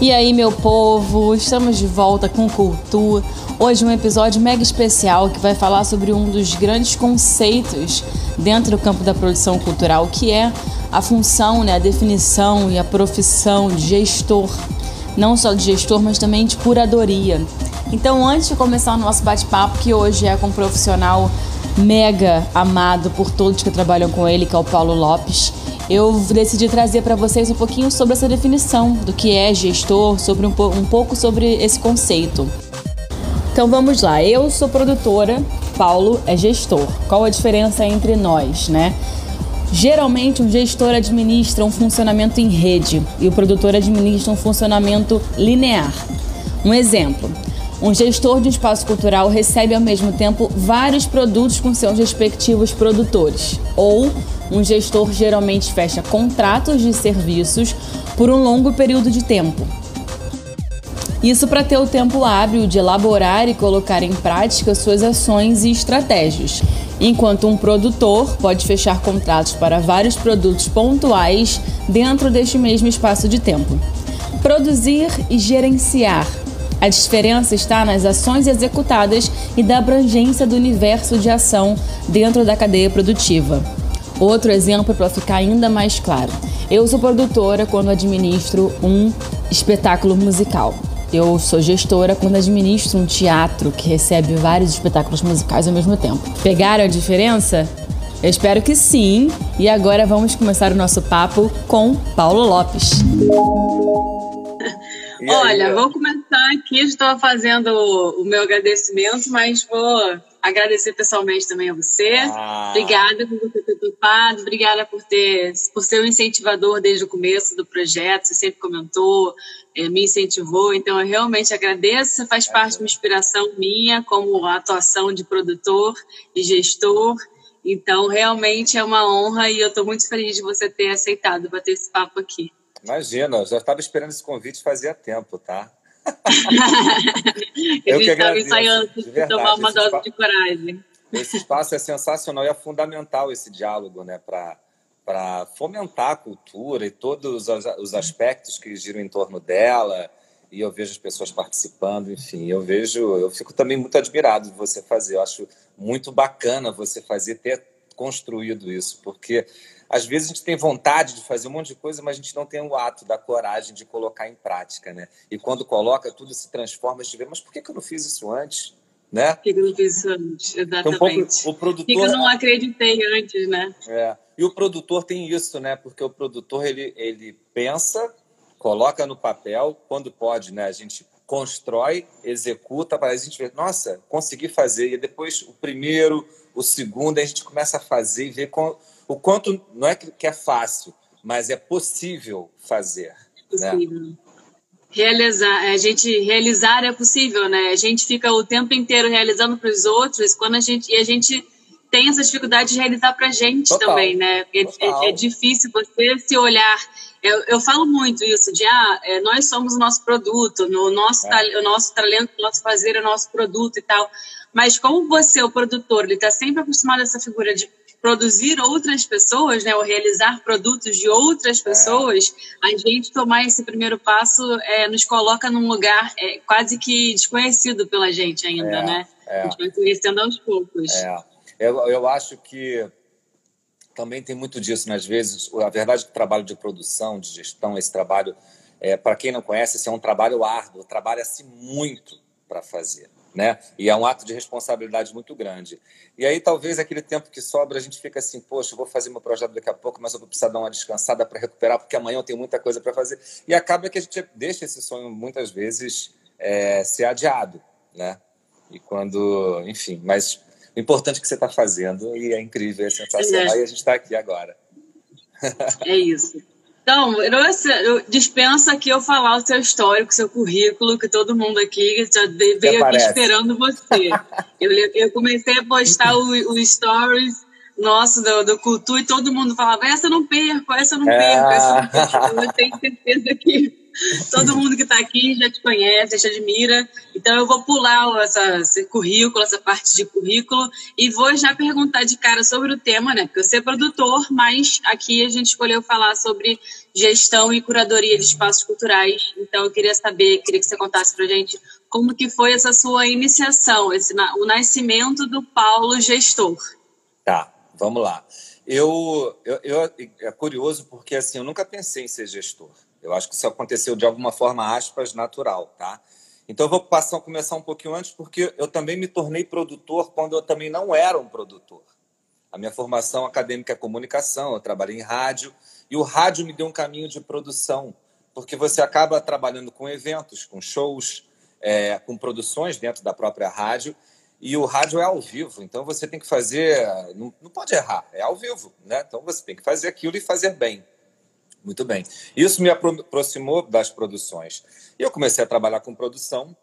E aí, meu povo, estamos de volta com Cultura. Hoje um episódio mega especial que vai falar sobre um dos grandes conceitos dentro do campo da produção cultural, que é a função, né, a definição e a profissão de gestor. Não só de gestor, mas também de curadoria. Então, antes de começar o nosso bate-papo, que hoje é com um profissional mega amado por todos que trabalham com ele, que é o Paulo Lopes, eu decidi trazer para vocês um pouquinho sobre essa definição do que é gestor, sobre um, um pouco sobre esse conceito. Então vamos lá, eu sou produtora, Paulo é gestor. Qual a diferença entre nós, né? Geralmente, um gestor administra um funcionamento em rede e o produtor administra um funcionamento linear. Um exemplo: um gestor de um espaço cultural recebe ao mesmo tempo vários produtos com seus respectivos produtores. Ou um gestor geralmente fecha contratos de serviços por um longo período de tempo. Isso para ter o tempo hábil de elaborar e colocar em prática suas ações e estratégias. Enquanto um produtor pode fechar contratos para vários produtos pontuais dentro deste mesmo espaço de tempo. Produzir e gerenciar a diferença está nas ações executadas e da abrangência do universo de ação dentro da cadeia produtiva. Outro exemplo para ficar ainda mais claro. Eu sou produtora quando administro um espetáculo musical. Eu sou gestora quando administro um teatro que recebe vários espetáculos musicais ao mesmo tempo. Pegaram a diferença? Eu espero que sim. E agora vamos começar o nosso papo com Paulo Lopes. Olha, vou começar aqui. Estou fazendo o meu agradecimento, mas vou agradecer pessoalmente também a você. Ah. Obrigada por você ter topado, obrigada por ter por ser um incentivador desde o começo do projeto. Você sempre comentou, é, me incentivou, então eu realmente agradeço. Você faz parte de uma inspiração minha como atuação de produtor e gestor. Então, realmente é uma honra e eu estou muito feliz de você ter aceitado bater esse papo aqui. Imagina, eu já estava esperando esse convite fazia tempo, tá? eu que agradeço. ensaiando de verdade, tomar uma dose de coragem. Esse espaço é sensacional e é fundamental esse diálogo, né, para para fomentar a cultura e todos os aspectos que giram em torno dela. E eu vejo as pessoas participando, enfim, eu vejo, eu fico também muito admirado de você fazer. Eu acho muito bacana você fazer, ter construído isso, porque às vezes a gente tem vontade de fazer um monte de coisa, mas a gente não tem o ato da coragem de colocar em prática, né? E quando coloca, tudo se transforma. A gente vê, mas por que, eu não fiz isso antes? Né? Por que, eu não fiz isso antes? Exatamente. Então, o produtor... Por que, eu não acreditei antes, né? É. E o produtor tem isso, né? Porque o produtor, ele, ele pensa, coloca no papel, quando pode, né? A gente constrói, executa, para a gente ver, nossa, consegui fazer. E depois o primeiro, o segundo, a gente começa a fazer e ver com o quanto não é que é fácil, mas é possível fazer. Né? Possível. Né? Realizar, a gente realizar é possível, né? A gente fica o tempo inteiro realizando para os outros, quando a gente e a gente tem essa dificuldade de realizar para a gente Total. também, né? É, é, é, difícil você se olhar. Eu, eu falo muito isso de ah, é, nós somos o nosso produto, no nosso é. o nosso talento, o nosso fazer, o nosso produto e tal. Mas como você, o produtor, ele está sempre acostumado a essa figura de produzir outras pessoas, né, ou realizar produtos de outras é. pessoas, é. a gente tomar esse primeiro passo é, nos coloca num lugar é, quase que desconhecido pela gente ainda, é, né? É. A gente vai conhecendo aos poucos. Eu, eu acho que também tem muito disso, né? às vezes, a verdade é que o trabalho de produção, de gestão, esse trabalho, para quem não conhece, esse é um trabalho árduo, trabalha-se muito para fazer né? E é um ato de responsabilidade muito grande. E aí, talvez, aquele tempo que sobra, a gente fica assim, poxa, vou fazer meu projeto daqui a pouco, mas eu vou precisar dar uma descansada para recuperar, porque amanhã eu tenho muita coisa para fazer. E acaba que a gente deixa esse sonho, muitas vezes, é, ser adiado, né? E quando, enfim, mas o importante é que você está fazendo, e é incrível, é sensacional, é. e a gente está aqui agora. É isso. Então, eu dispensa aqui eu falar o seu histórico, seu currículo, que todo mundo aqui já veio aqui esperando você. eu, eu comecei a postar os stories nosso do, do Cultura e todo mundo falava, essa eu não perco, essa eu não perco, essa eu não perco. Eu tenho certeza que Todo mundo que está aqui já te conhece, já te admira. Então eu vou pular essa, esse currículo, essa parte de currículo, e vou já perguntar de cara sobre o tema, né? Porque eu sou produtor, mas aqui a gente escolheu falar sobre gestão e curadoria de espaços culturais. Então eu queria saber, queria que você contasse para gente como que foi essa sua iniciação, esse, o nascimento do Paulo Gestor. Tá, vamos lá. Eu, eu, eu, é curioso porque assim eu nunca pensei em ser gestor. Eu acho que isso aconteceu de alguma forma aspas natural, tá? Então eu vou passar começar um pouquinho antes porque eu também me tornei produtor quando eu também não era um produtor. A minha formação acadêmica é comunicação, eu trabalhei em rádio e o rádio me deu um caminho de produção, porque você acaba trabalhando com eventos, com shows, é, com produções dentro da própria rádio e o rádio é ao vivo, então você tem que fazer. Não, não pode errar, é ao vivo, né? Então você tem que fazer aquilo e fazer bem. Muito bem. Isso me aproximou das produções. E eu comecei a trabalhar com produção.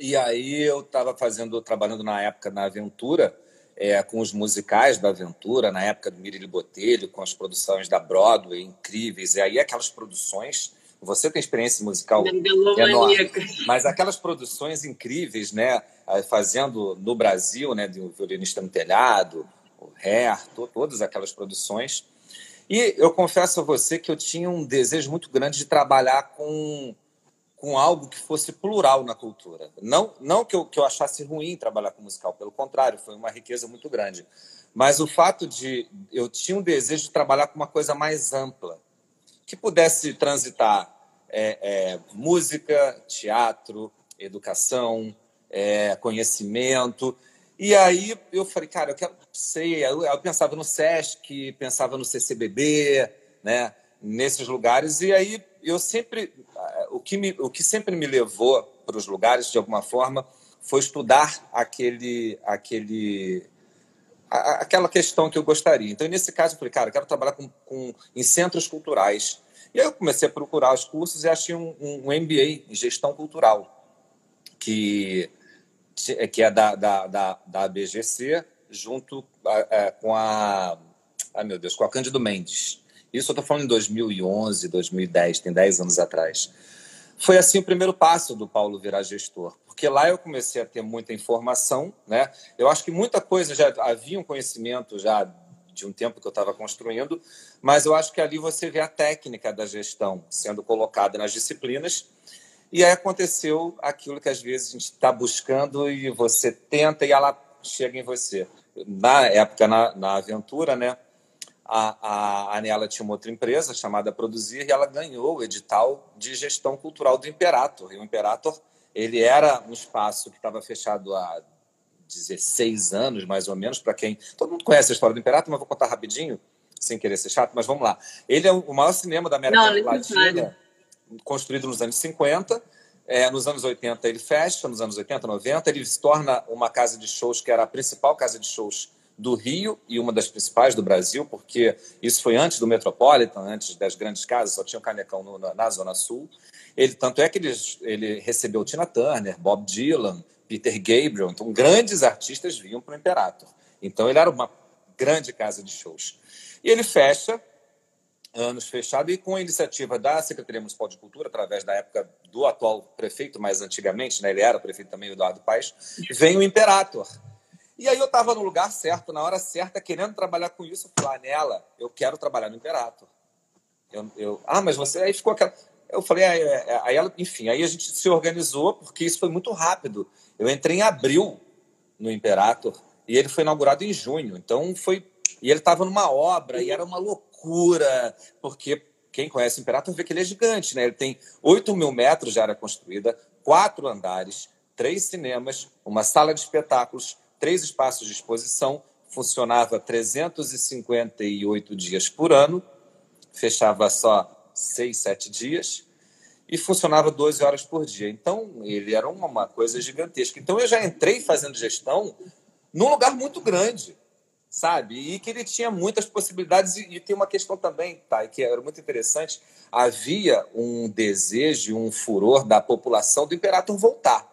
E aí eu estava fazendo, trabalhando na época na Aventura, é, com os musicais da Aventura, na época do Mirilho Botelho, com as produções da Broadway incríveis. E aí aquelas produções você tem experiência musical enorme, mas aquelas produções incríveis, né, fazendo no Brasil, né, de um violinista no telhado, o Hair, todas aquelas produções. E eu confesso a você que eu tinha um desejo muito grande de trabalhar com com algo que fosse plural na cultura. Não, não que, eu, que eu achasse ruim trabalhar com musical, pelo contrário, foi uma riqueza muito grande. Mas o fato de eu tinha um desejo de trabalhar com uma coisa mais ampla, que pudesse transitar é, é, música, teatro, educação, é, conhecimento. E aí eu falei, cara, eu quero, sei, eu, eu pensava no SESC, pensava no CCBB, né, nesses lugares. E aí eu sempre, o que, me, o que sempre me levou para os lugares, de alguma forma, foi estudar aquele, aquele, aquela questão que eu gostaria. Então, nesse caso, eu falei, cara, eu quero trabalhar com, com, em centros culturais e aí eu comecei a procurar os cursos e achei um, um MBA em gestão cultural, que, que é da, da, da, da BGC, junto a, com a. Ai, meu Deus, com a Cândido Mendes. Isso eu estou falando em 2011, 2010, tem 10 anos atrás. Foi assim o primeiro passo do Paulo virar gestor, porque lá eu comecei a ter muita informação, né? Eu acho que muita coisa já havia um conhecimento já de um tempo que eu estava construindo, mas eu acho que ali você vê a técnica da gestão sendo colocada nas disciplinas. E aí aconteceu aquilo que às vezes a gente está buscando e você tenta e ela chega em você. Na época, na, na aventura, né, a, a Anela tinha uma outra empresa chamada Produzir e ela ganhou o edital de gestão cultural do Imperator. E o Imperator ele era um espaço que estava fechado há 16 anos, mais ou menos, para quem. Todo mundo conhece a história do Imperato, mas vou contar rapidinho, sem querer ser chato, mas vamos lá. Ele é o maior cinema da América Não, Latina, construído nos anos 50. É, nos anos 80 ele fecha, nos anos 80, 90, ele se torna uma casa de shows que era a principal casa de shows do Rio e uma das principais do Brasil, porque isso foi antes do Metropolitan, antes das grandes casas, só tinha o Canecão no, na, na, Zona Sul. Ele, tanto é que ele, ele recebeu Tina Turner, Bob Dylan, Peter Gabriel. Então, grandes artistas vinham para o Imperator. Então, ele era uma grande casa de shows. E ele fecha, anos fechado, e com a iniciativa da Secretaria Municipal de Cultura, através da época do atual prefeito, mais antigamente, né, ele era prefeito também, Eduardo Paes, vem o Imperator. E aí eu estava no lugar certo, na hora certa, querendo trabalhar com isso. Falei, ah, nela, eu quero trabalhar no Imperator. Eu, eu, ah, mas você... Aí ficou aquela... Eu falei, ah, é, é. aí ela, enfim, aí a gente se organizou, porque isso foi muito rápido. Eu entrei em abril no Imperator e ele foi inaugurado em junho. Então foi. E ele estava numa obra e era uma loucura, porque quem conhece o Imperator vê que ele é gigante, né? Ele tem 8 mil metros de área construída, quatro andares, três cinemas, uma sala de espetáculos, três espaços de exposição, funcionava 358 dias por ano, fechava só seis, sete dias e funcionava 12 horas por dia. Então, ele era uma, coisa gigantesca. Então, eu já entrei fazendo gestão num lugar muito grande, sabe? E que ele tinha muitas possibilidades. E, e tem uma questão também, tá? que era muito interessante: havia um desejo, um furor da população do Imperator voltar.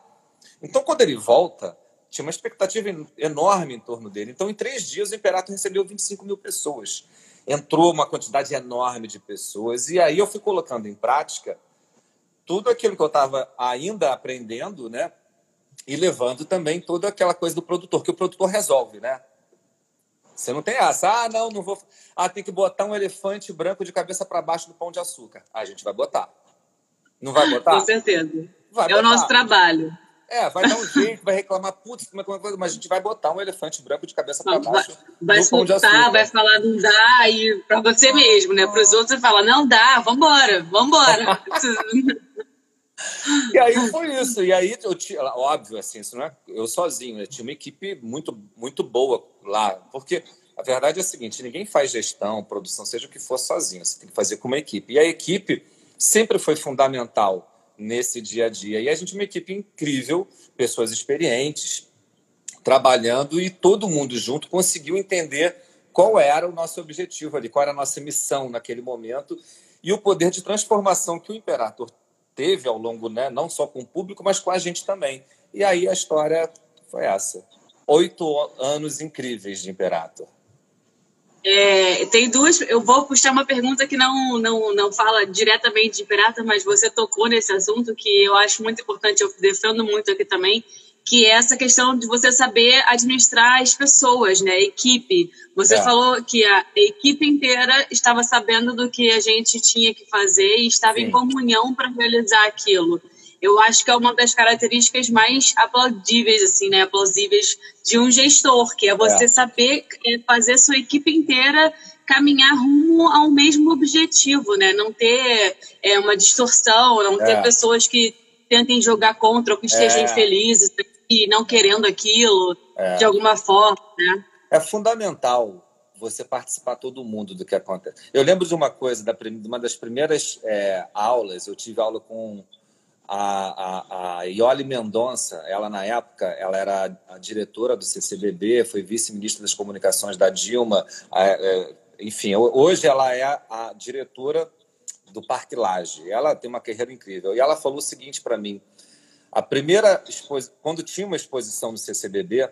Então, quando ele volta, tinha uma expectativa enorme em torno dele. Então, em três dias, o Imperator recebeu 25 mil pessoas. Entrou uma quantidade enorme de pessoas. E aí eu fui colocando em prática tudo aquilo que eu estava ainda aprendendo, né? E levando também toda aquela coisa do produtor, que o produtor resolve, né? Você não tem essa, ah, não, não vou. Ah, tem que botar um elefante branco de cabeça para baixo do pão de açúcar. Ah, a gente vai botar. Não vai botar? Com certeza. Vai é botar. o nosso trabalho. É, vai dar um jeito, vai reclamar, putz, como é que é mas a gente vai botar um elefante branco de cabeça para baixo. Vai, vai soltar, vai falar não dá, e para você mesmo, né? Para os outros você fala, não dá, vambora, vambora. e aí foi isso. E aí, eu tinha, óbvio, assim, isso não é eu sozinho, né? Tinha uma equipe muito, muito boa lá. Porque a verdade é a seguinte: ninguém faz gestão, produção, seja o que for sozinho. Você tem que fazer com uma equipe. E a equipe sempre foi fundamental nesse dia a dia. E a gente é uma equipe incrível, pessoas experientes, trabalhando e todo mundo junto conseguiu entender qual era o nosso objetivo ali, qual era a nossa missão naquele momento e o poder de transformação que o Imperator teve ao longo, né, não só com o público, mas com a gente também. E aí a história foi essa. Oito anos incríveis de Imperator. É, tem duas. Eu vou puxar uma pergunta que não, não, não fala diretamente de Imperator, mas você tocou nesse assunto que eu acho muito importante, eu defendo muito aqui também, que é essa questão de você saber administrar as pessoas, né? A equipe. Você é. falou que a equipe inteira estava sabendo do que a gente tinha que fazer e estava Sim. em comunhão para realizar aquilo. Eu acho que é uma das características mais aplaudíveis, assim, né? Aplausíveis de um gestor, que é você é. saber é, fazer sua equipe inteira caminhar rumo ao mesmo objetivo, né? Não ter é, uma distorção, não ter é. pessoas que tentem jogar contra ou que estejam é. infelizes e não querendo aquilo de alguma forma, né? É fundamental você participar todo mundo do que acontece. Eu lembro de uma coisa, da, de uma das primeiras aulas, eu tive aula com a, a, a Ioli Mendonça, ela na época, ela era a diretora do CCBB, foi vice-ministra das comunicações da Dilma, é, enfim, hoje ela é a diretora do Parque Laje. Ela tem uma carreira incrível. E ela falou o seguinte para mim: a primeira quando tinha uma exposição no CCBB,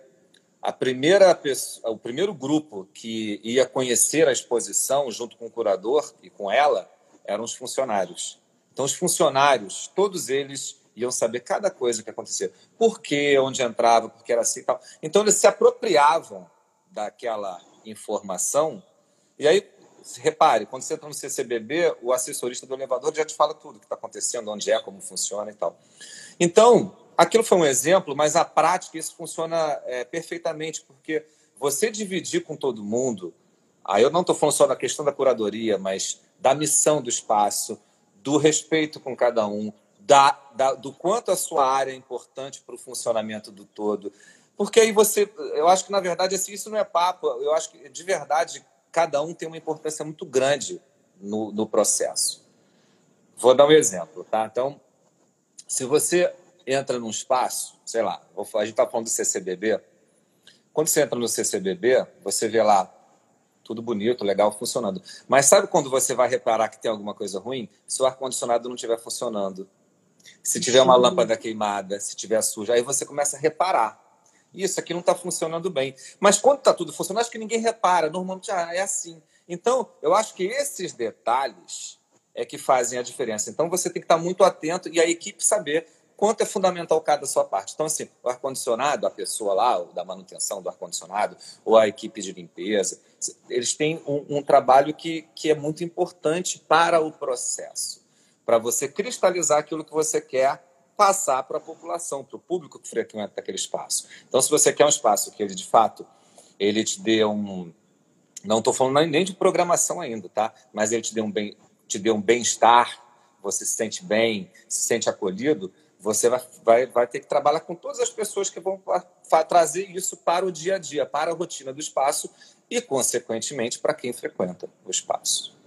a primeira pessoa, o primeiro grupo que ia conhecer a exposição junto com o curador e com ela eram os funcionários. Então os funcionários, todos eles iam saber cada coisa que acontecia, por quê, onde entrava, porque era assim, e tal. Então eles se apropriavam daquela informação. E aí repare, quando você entra no CCBB, o assessorista do elevador já te fala tudo o que está acontecendo, onde é, como funciona e tal. Então, aquilo foi um exemplo, mas a prática isso funciona é, perfeitamente, porque você dividir com todo mundo, aí eu não estou falando só da questão da curadoria, mas da missão do espaço, do respeito com cada um, da, da do quanto a sua área é importante para o funcionamento do todo. Porque aí você, eu acho que na verdade assim, isso não é papo, eu acho que de verdade cada um tem uma importância muito grande no, no processo. Vou dar um exemplo, tá? Então, se você entra num espaço, sei lá, a gente está falando do CCBB, quando você entra no CCBB, você vê lá tudo bonito, legal, funcionando. Mas sabe quando você vai reparar que tem alguma coisa ruim? Se o ar-condicionado não estiver funcionando, se tiver uma lâmpada queimada, se tiver suja, aí você começa a reparar isso aqui não está funcionando bem. Mas quando está tudo funcionando, acho que ninguém repara. Normalmente ah, é assim. Então, eu acho que esses detalhes é que fazem a diferença. Então, você tem que estar muito atento e a equipe saber quanto é fundamental cada sua parte. Então, assim, o ar-condicionado, a pessoa lá, da manutenção do ar-condicionado, ou a equipe de limpeza, eles têm um, um trabalho que, que é muito importante para o processo, para você cristalizar aquilo que você quer passar para a população, para o público que frequenta aquele espaço. Então, se você quer um espaço que ele, de fato, ele te dê um... Não estou falando nem de programação ainda, tá? Mas ele te dê um bem, te dê um bem-estar, você se sente bem, se sente acolhido, você vai, vai, vai ter que trabalhar com todas as pessoas que vão trazer isso para o dia a dia, para a rotina do espaço e, consequentemente, para quem frequenta o espaço.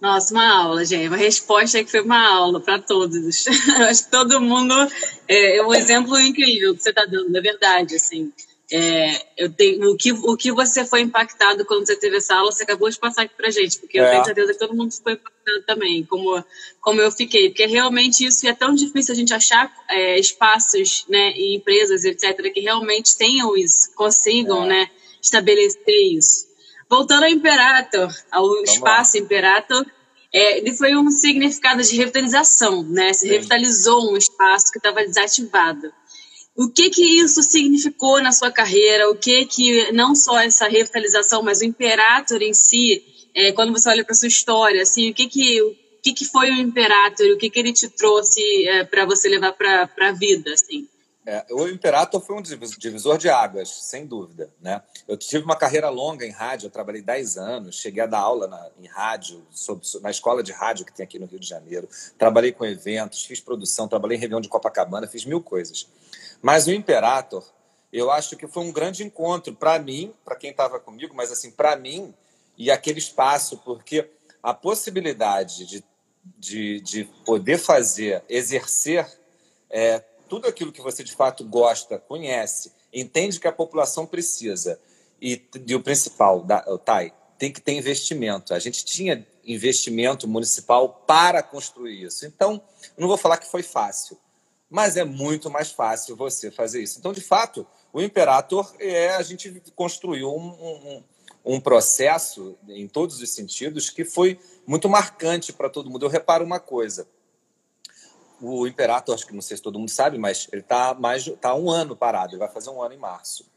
Nossa, uma aula, gente. Uma resposta que foi uma aula para todos. Acho que todo mundo. É, é, um exemplo incrível que você está dando, é verdade. Assim, é, eu tenho, o, que, o que você foi impactado quando você teve essa aula, você acabou de passar aqui para gente, porque é. eu tenho certeza que todo mundo foi impactado também, como, como eu fiquei. Porque realmente isso é tão difícil a gente achar é, espaços né, e empresas, etc., que realmente tenham isso, consigam é. né, estabelecer isso. Voltando ao Imperator, ao Vamos espaço lá. Imperator, é, ele foi um significado de revitalização, né? Se revitalizou um espaço que estava desativado. O que que isso significou na sua carreira? O que que não só essa revitalização, mas o Imperator em si, é, quando você olha para sua história, assim, o que que o que, que foi o Imperator? O que que ele te trouxe é, para você levar para a vida, assim? É, o Imperator foi um divisor de águas, sem dúvida. Né? Eu tive uma carreira longa em rádio, eu trabalhei 10 anos, cheguei a dar aula na, em rádio, na escola de rádio que tem aqui no Rio de Janeiro. Trabalhei com eventos, fiz produção, trabalhei em reunião de Copacabana, fiz mil coisas. Mas o Imperator, eu acho que foi um grande encontro para mim, para quem estava comigo, mas assim, para mim e aquele espaço, porque a possibilidade de, de, de poder fazer, exercer é, tudo aquilo que você de fato gosta, conhece, entende que a população precisa e, e o principal, da, o TAI, tem que ter investimento. A gente tinha investimento municipal para construir isso. Então, não vou falar que foi fácil, mas é muito mais fácil você fazer isso. Então, de fato, o Imperator é a gente construiu um, um, um processo em todos os sentidos que foi muito marcante para todo mundo. Eu reparo uma coisa: o Imperator, acho que não sei se todo mundo sabe, mas ele está mais tá um ano parado, ele vai fazer um ano em março.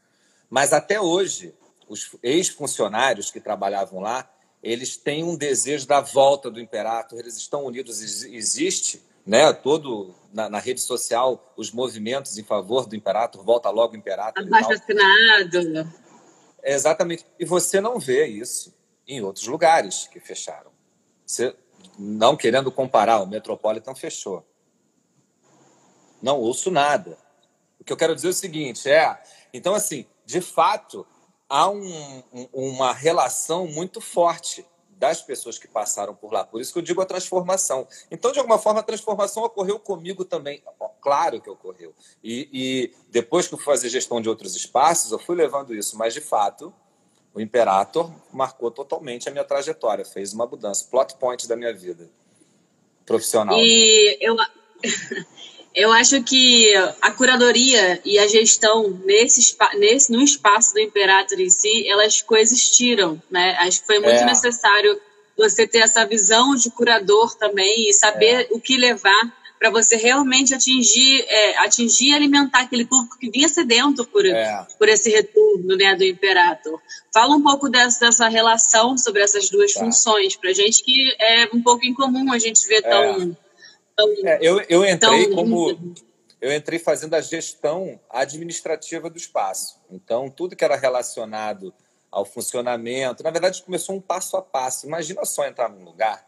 Mas até hoje, os ex-funcionários que trabalhavam lá, eles têm um desejo da volta do Imperator, eles estão unidos, existe né, todo na, na rede social os movimentos em favor do Imperator, volta logo o Imperator. Abaixo assinado. Exatamente. E você não vê isso em outros lugares que fecharam. Você, não querendo comparar, o Metropolitan fechou não ouço nada. O que eu quero dizer é o seguinte: é. Então, assim, de fato, há um, um, uma relação muito forte das pessoas que passaram por lá. Por isso que eu digo a transformação. Então, de alguma forma, a transformação ocorreu comigo também. Claro que ocorreu. E, e depois que eu fui fazer gestão de outros espaços, eu fui levando isso. Mas, de fato, o Imperator marcou totalmente a minha trajetória, fez uma mudança, plot point da minha vida profissional. E eu, Eu acho que a curadoria e a gestão nesse, nesse no espaço do Imperator em si, elas coexistiram, né? Acho que foi muito é. necessário você ter essa visão de curador também e saber é. o que levar para você realmente atingir, é, atingir e alimentar aquele público que vinha sedento por, é. por esse retorno né, do Imperator. Fala um pouco dessa, dessa relação sobre essas duas tá. funções, para gente que é um pouco incomum a gente ver tão é. É, eu, eu entrei então, como eu entrei fazendo a gestão administrativa do espaço. Então, tudo que era relacionado ao funcionamento, na verdade, começou um passo a passo. Imagina só entrar num lugar,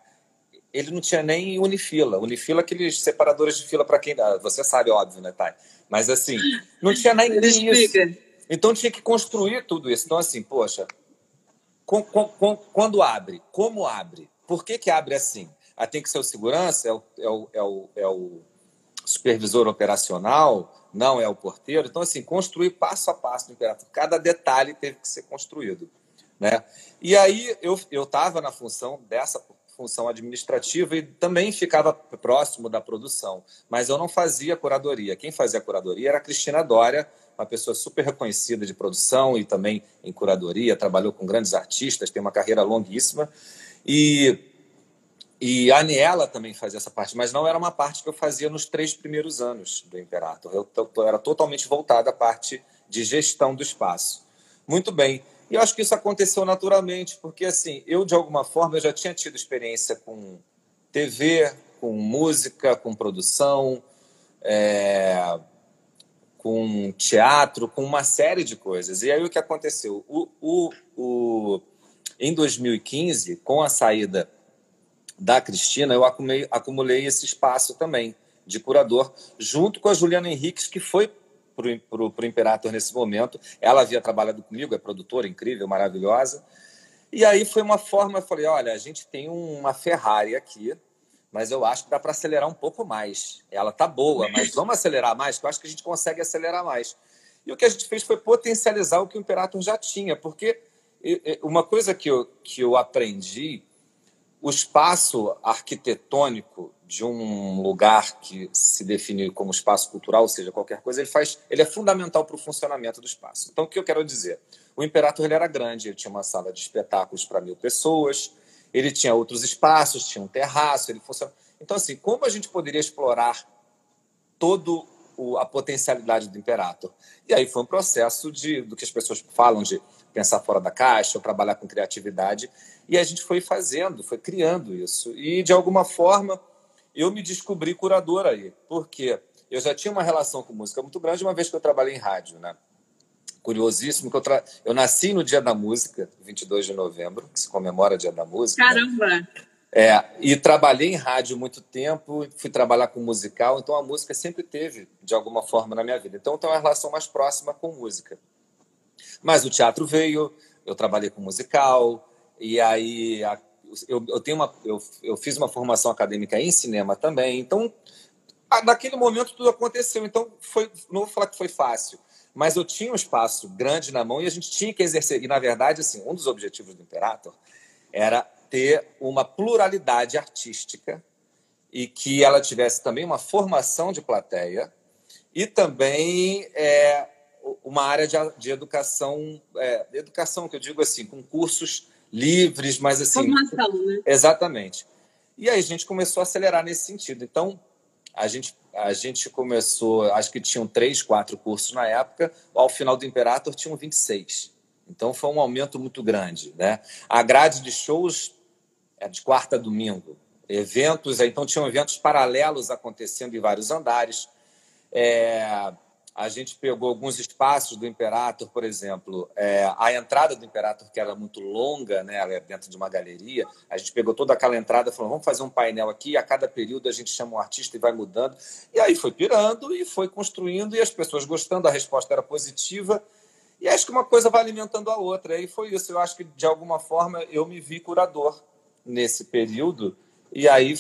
ele não tinha nem unifila. Unifila, aqueles separadores de fila para quem. Você sabe, óbvio, né, Thay? Mas assim, não tinha nem isso. Então tinha que construir tudo isso. Então, assim, poxa, com, com, com, quando abre, como abre? Por que, que abre assim? Ah, tem que ser o segurança, é o, é o, é o, é o supervisor operacional, não é o porteiro. Então, assim, construir passo a passo do Imperator. Cada detalhe teve que ser construído. Né? E aí eu estava na função dessa função administrativa e também ficava próximo da produção, mas eu não fazia curadoria. Quem fazia curadoria era a Cristina Dória, uma pessoa super reconhecida de produção e também em curadoria, trabalhou com grandes artistas, tem uma carreira longuíssima. E e a Aniela também fazia essa parte, mas não era uma parte que eu fazia nos três primeiros anos do Imperator. Eu, eu era totalmente voltado à parte de gestão do espaço. Muito bem. E eu acho que isso aconteceu naturalmente, porque assim, eu de alguma forma já tinha tido experiência com TV, com música, com produção, é, com teatro, com uma série de coisas. E aí o que aconteceu? O, o, o, em 2015, com a saída da Cristina, eu acumulei, acumulei esse espaço também de curador, junto com a Juliana Henriques, que foi para o Imperator nesse momento. Ela havia trabalhado comigo, é produtora incrível, maravilhosa. E aí foi uma forma, eu falei, olha, a gente tem uma Ferrari aqui, mas eu acho que dá para acelerar um pouco mais. Ela tá boa, mas vamos acelerar mais, que eu acho que a gente consegue acelerar mais. E o que a gente fez foi potencializar o que o Imperator já tinha, porque uma coisa que eu, que eu aprendi o espaço arquitetônico de um lugar que se define como espaço cultural, ou seja, qualquer coisa, ele faz, ele é fundamental para o funcionamento do espaço. Então, o que eu quero dizer? O Imperator ele era grande, ele tinha uma sala de espetáculos para mil pessoas, ele tinha outros espaços, tinha um terraço, ele funcionava. Então, assim, como a gente poderia explorar todo o, a potencialidade do Imperator? E aí foi um processo de, do que as pessoas falam de pensar fora da caixa, ou trabalhar com criatividade, e a gente foi fazendo, foi criando isso. E, de alguma forma, eu me descobri curador aí, porque eu já tinha uma relação com música muito grande uma vez que eu trabalhei em rádio, né? Curiosíssimo que eu, tra... eu nasci no Dia da Música, 22 de novembro, que se comemora o Dia da Música. Né? Caramba! Né? É, e trabalhei em rádio muito tempo, fui trabalhar com musical, então a música sempre teve, de alguma forma, na minha vida. Então, tem uma relação mais próxima com música. Mas o teatro veio, eu trabalhei com musical, e aí a, eu, eu, tenho uma, eu, eu fiz uma formação acadêmica em cinema também. Então, naquele momento tudo aconteceu. Então, foi, não vou falar que foi fácil, mas eu tinha um espaço grande na mão e a gente tinha que exercer. E, na verdade, assim, um dos objetivos do Imperator era ter uma pluralidade artística e que ela tivesse também uma formação de plateia e também é, uma área de, de educação, é, educação que eu digo assim, com cursos livres, mas assim. Formação, né? Exatamente. E aí a gente começou a acelerar nesse sentido. Então, a gente, a gente começou, acho que tinham três, quatro cursos na época, ao final do Imperator tinham 26. Então foi um aumento muito grande. Né? A grade de shows é de quarta a domingo. Eventos, então tinham eventos paralelos acontecendo em vários andares. É, a gente pegou alguns espaços do Imperator, por exemplo, é, a entrada do Imperator, que era muito longa, né, ela é dentro de uma galeria, a gente pegou toda aquela entrada e falou, vamos fazer um painel aqui, a cada período a gente chama um artista e vai mudando. E aí foi pirando e foi construindo, e as pessoas gostando, a resposta era positiva, e acho que uma coisa vai alimentando a outra. E foi isso, eu acho que, de alguma forma, eu me vi curador nesse período, e aí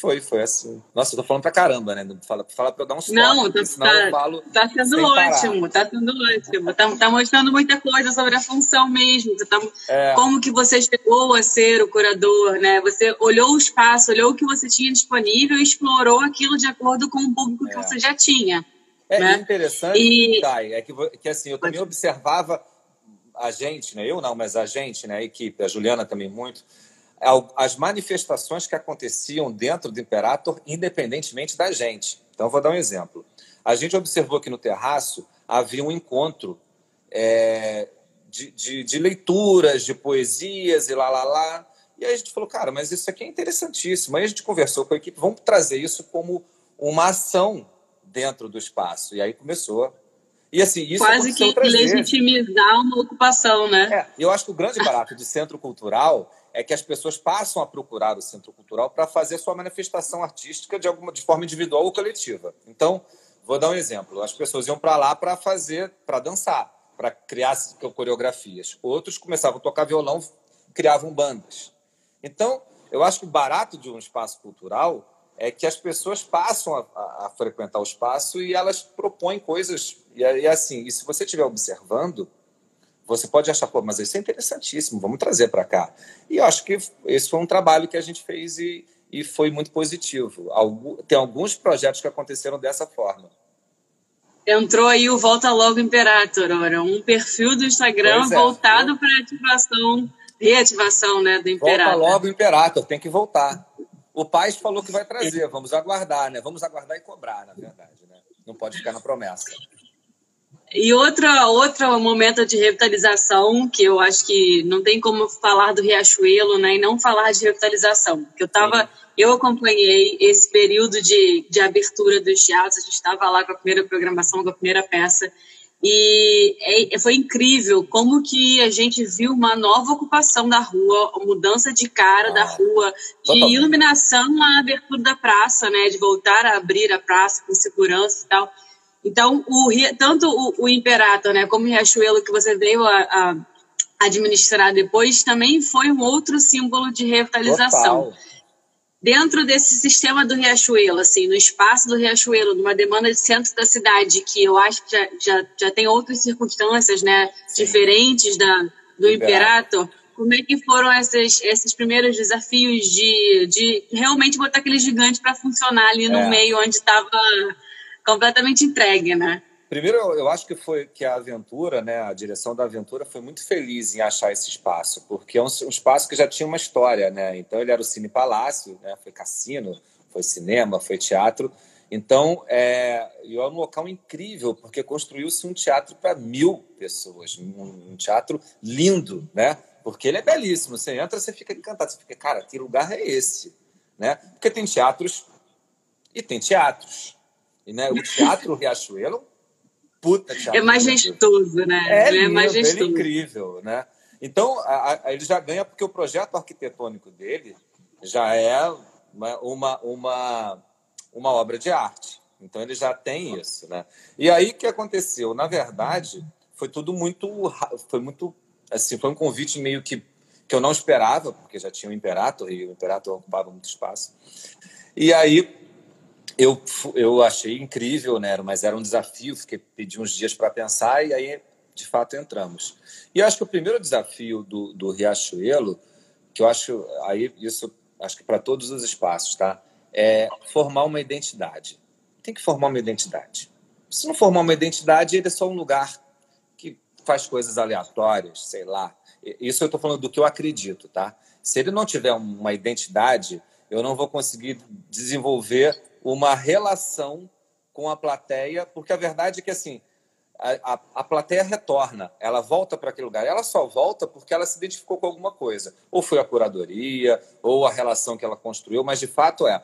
foi, foi assim. Nossa, eu tô falando pra caramba, né? Fala, fala pra eu dar um Não, tá, tá, eu falo. Tá sendo ótimo, parar. tá sendo ótimo. Tá, tá, mostrando muita coisa sobre a função mesmo. Tá, é. Como que você chegou a ser o curador, né? Você olhou o espaço, olhou o que você tinha disponível e explorou aquilo de acordo com o público é. que você já tinha. É né? interessante, e... Thay, é que, que assim, eu também observava a gente, né? Eu não, mas a gente, né? A equipe, a Juliana também muito as manifestações que aconteciam dentro do Imperator, independentemente da gente. Então, vou dar um exemplo. A gente observou que no terraço havia um encontro é, de, de, de, leituras, de poesias e lá, lá, lá. E aí a gente falou, cara, mas isso aqui é interessantíssimo. Aí a gente conversou com a equipe, vamos trazer isso como uma ação dentro do espaço. E aí começou. E assim, isso Quase que legitimizar uma ocupação, né? É, eu acho que o grande barato de centro cultural é que as pessoas passam a procurar o centro cultural para fazer sua manifestação artística de alguma de forma individual ou coletiva. Então, vou dar um exemplo. As pessoas iam para lá para fazer, para dançar, para criar coreografias. Outros começavam a tocar violão, criavam bandas. Então, eu acho que o barato de um espaço cultural é que as pessoas passam a, a, a frequentar o espaço e elas propõem coisas. E, e assim, e se você estiver observando, você pode achar, pô, mas isso é interessantíssimo, vamos trazer para cá. E eu acho que esse foi um trabalho que a gente fez e, e foi muito positivo. tem alguns projetos que aconteceram dessa forma. Entrou aí o Volta Logo Imperator, ora, um perfil do Instagram é, voltado para ativação, reativação né, do Imperator. Volta Logo Imperator, tem que voltar. O pai falou que vai trazer, vamos aguardar, né? Vamos aguardar e cobrar, na verdade, né? Não pode ficar na promessa. E outra, outro momento de revitalização, que eu acho que não tem como falar do Riachuelo né, e não falar de revitalização. Que eu tava, eu acompanhei esse período de, de abertura dos teatros, a gente estava lá com a primeira programação, com a primeira peça, e é, foi incrível como que a gente viu uma nova ocupação da rua, mudança de cara ah, da rua, de iluminação na abertura da praça, né, de voltar a abrir a praça com segurança e tal. Então, o, tanto o, o Imperator, né, como o Riachuelo, que você veio a, a, administrar depois, também foi um outro símbolo de revitalização. Total. Dentro desse sistema do Riachuelo, assim, no espaço do Riachuelo, numa demanda de centro da cidade, que eu acho que já, já, já tem outras circunstâncias né, diferentes da, do Imperator, como é que foram esses, esses primeiros desafios de, de realmente botar aquele gigante para funcionar ali no é. meio onde estava completamente entregue, né? Primeiro, eu acho que foi que a aventura, né, a direção da aventura foi muito feliz em achar esse espaço, porque é um, um espaço que já tinha uma história, né? Então ele era o Cine Palácio, né? Foi cassino, foi cinema, foi teatro. Então, é, e é um local incrível, porque construiu-se um teatro para mil pessoas, um, um, teatro lindo, né? Porque ele é belíssimo. Você entra, você fica encantado, você fica, cara, que lugar é esse, né? Porque tem teatros e tem teatros. Né, o Teatro Riachuelo puta teatro. É majestoso, né? É, é lindo, majestoso. Ele é incrível, né? Então, a, a, ele já ganha porque o projeto arquitetônico dele já é uma, uma, uma, uma obra de arte. Então, ele já tem isso, né? E aí, o que aconteceu? Na verdade, foi tudo muito... Foi muito... Assim, foi um convite meio que que eu não esperava, porque já tinha o Imperator e o Imperator ocupava muito espaço. E aí eu, eu achei incrível, né? mas era um desafio, fiquei pedi uns dias para pensar e aí, de fato, entramos. E acho que o primeiro desafio do, do Riachuelo, que eu acho, aí isso acho que para todos os espaços, tá? É formar uma identidade. Tem que formar uma identidade. Se não formar uma identidade, ele é só um lugar que faz coisas aleatórias, sei lá. Isso eu estou falando do que eu acredito, tá? Se ele não tiver uma identidade, eu não vou conseguir desenvolver uma relação com a plateia, porque a verdade é que assim a, a, a plateia retorna, ela volta para aquele lugar. Ela só volta porque ela se identificou com alguma coisa. Ou foi a curadoria, ou a relação que ela construiu, mas de fato é.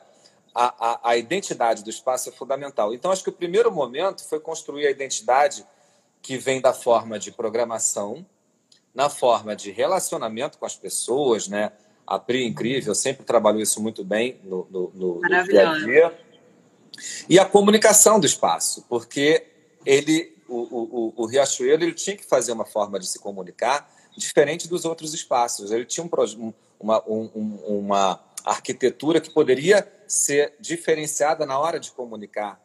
A, a, a identidade do espaço é fundamental. Então, acho que o primeiro momento foi construir a identidade que vem da forma de programação, na forma de relacionamento com as pessoas, né? A Pri, incrível, sempre trabalhou isso muito bem no, no, no, no dia a dia e a comunicação do espaço, porque ele, o, o, o Riachuelo ele tinha que fazer uma forma de se comunicar diferente dos outros espaços. Ele tinha um, uma, um, uma arquitetura que poderia ser diferenciada na hora de comunicar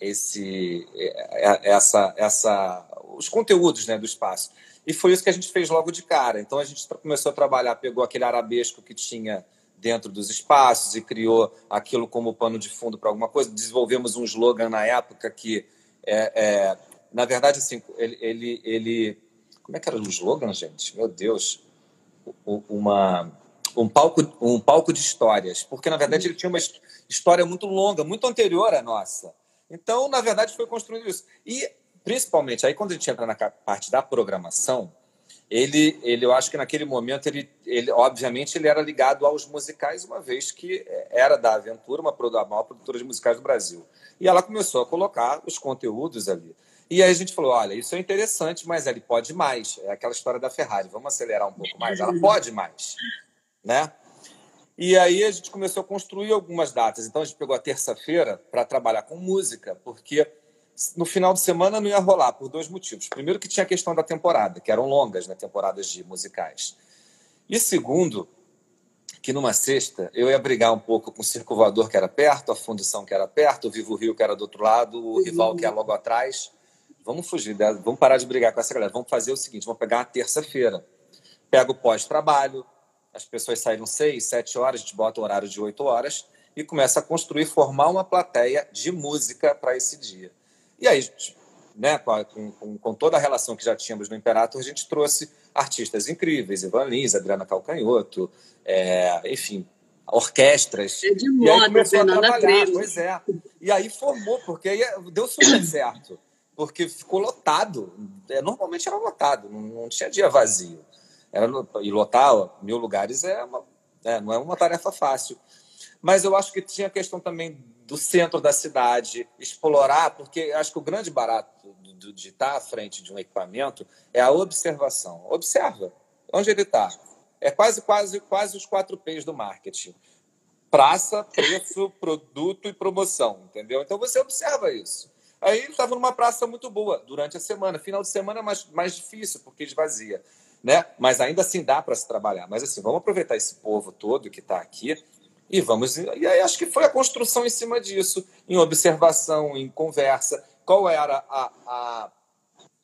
esse, é, é, essa, essa, os conteúdos né, do espaço. E foi isso que a gente fez logo de cara. Então a gente começou a trabalhar, pegou aquele arabesco que tinha dentro dos espaços e criou aquilo como pano de fundo para alguma coisa. Desenvolvemos um slogan na época que, é, é, na verdade, assim, ele, ele, ele, Como é que era o slogan, gente? Meu Deus. Uma, um, palco, um palco de histórias. Porque, na verdade, ele tinha uma história muito longa, muito anterior à nossa. Então, na verdade, foi construído isso. E, principalmente, aí quando a gente entra na parte da programação, ele, ele eu acho que naquele momento ele, ele obviamente ele era ligado aos musicais uma vez que era da Aventura uma a maior produtora de musicais do Brasil. E ela começou a colocar os conteúdos ali. E aí a gente falou olha isso é interessante mas ele pode mais. É aquela história da Ferrari vamos acelerar um pouco mais. Ela pode mais né? E aí a gente começou a construir algumas datas. Então a gente pegou a terça-feira para trabalhar com música porque no final de semana não ia rolar, por dois motivos. Primeiro, que tinha a questão da temporada, que eram longas, né, temporadas de musicais. E segundo, que numa sexta eu ia brigar um pouco com o Circo Voador, que era perto, a Fundição, que era perto, o Vivo Rio, que era do outro lado, o rival, que é logo atrás. Vamos fugir, vamos parar de brigar com essa galera. Vamos fazer o seguinte: vamos pegar uma terça-feira. Pega o pós-trabalho, as pessoas saíram seis, sete horas, a gente bota o horário de oito horas e começa a construir, formar uma plateia de música para esse dia. E aí, né, com, com, com, toda a relação que já tínhamos no Imperator, a gente trouxe artistas incríveis, Ivan Lins, Adriana Calcanhoto, é, enfim, orquestras. É de moda, e aí começou a trabalhar, pois é. E aí formou, porque aí deu super certo, porque ficou lotado. É, normalmente era lotado, não, tinha dia vazio. Era, e lotar mil lugares é, uma, é não é uma tarefa fácil. Mas eu acho que tinha a questão também do centro da cidade, explorar, porque acho que o grande barato de estar à frente de um equipamento é a observação. Observa onde ele está. É quase, quase, quase os quatro P's do marketing. Praça, preço, produto e promoção, entendeu? Então você observa isso. Aí ele estava numa praça muito boa durante a semana. Final de semana é mais, mais difícil, porque esvazia. Né? Mas ainda assim dá para se trabalhar. Mas assim, vamos aproveitar esse povo todo que está aqui e vamos. E aí acho que foi a construção em cima disso, em observação, em conversa. Qual era a, a,